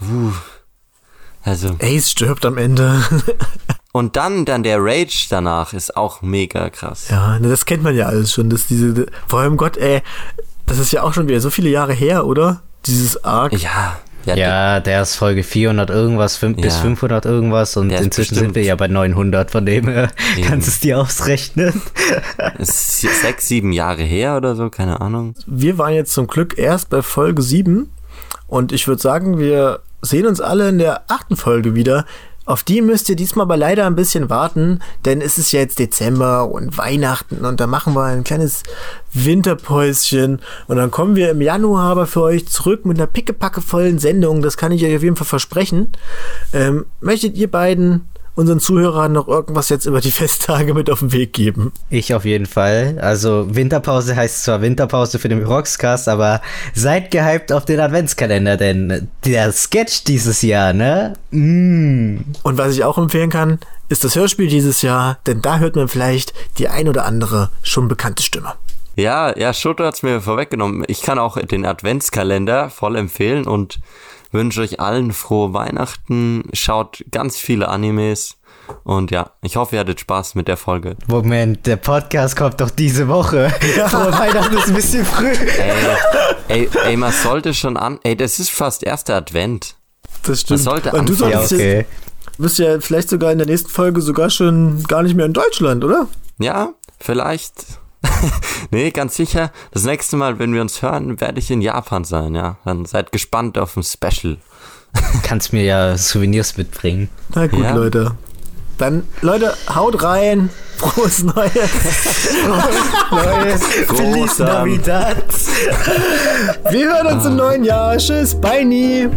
uh, also Ace stirbt am Ende. und dann dann der Rage danach ist auch mega krass. ja, ne, das kennt man ja alles schon. Dass diese, vor allem Gott, ey, das ist ja auch schon wieder so viele Jahre her, oder? Dieses Arc. Ja, ja, Ja, der ist Folge 400 irgendwas, fünf, bis Ja. 500 irgendwas und Der inzwischen bestimmt- sind wir ja bei 900, von dem her kannst du es dir ausrechnen. ist sechs, sieben Jahre her oder so, keine Ahnung. Wir waren jetzt zum Glück erst bei Folge 7 und ich würde sagen, wir sehen uns alle in der achten Folge wieder. Auf die müsst ihr diesmal aber leider ein bisschen warten, denn es ist ja jetzt Dezember und Weihnachten und da machen wir ein kleines Winterpäuschen und dann kommen wir im Januar aber für euch zurück mit einer pickepackevollen Sendung, das kann ich euch auf jeden Fall versprechen. Ähm, möchtet ihr beiden unseren Zuhörern noch irgendwas jetzt über die Festtage mit auf den Weg geben? Ich auf jeden Fall. Also Winterpause heißt zwar Winterpause für den Rockscast, aber seid gehypt auf den Adventskalender, denn der Sketch dieses Jahr, ne? Mm. Und was ich auch empfehlen kann, ist das Hörspiel dieses Jahr, denn da hört man vielleicht die ein oder andere schon bekannte Stimme. Ja, ja, Schoto hat's mir vorweggenommen. Ich kann auch den Adventskalender voll empfehlen und wünsche euch allen frohe Weihnachten. Schaut ganz viele Animes. Und ja, ich hoffe, ihr hattet Spaß mit der Folge. Moment, der Podcast kommt doch diese Woche. Frohe Weihnachten ist ein bisschen früh. Ey, ey, ey, man sollte schon an. Ey, das ist fast erster Advent. Das stimmt. sollte Und du anfangen. Ja, solltest okay. jetzt, bist ja vielleicht sogar in der nächsten Folge sogar schon gar nicht mehr in Deutschland, oder? Ja, vielleicht. nee, ganz sicher. Das nächste Mal, wenn wir uns hören, werde ich in Japan sein, ja. Dann seid gespannt auf ein Special. Kannst mir ja Souvenirs mitbringen. Na gut, Ja. Leute. Dann, Leute, haut rein. Frohes Neues. Neues Feliz Navidad. Wir hören uns im neuen Jahr. Tschüss, bye nie.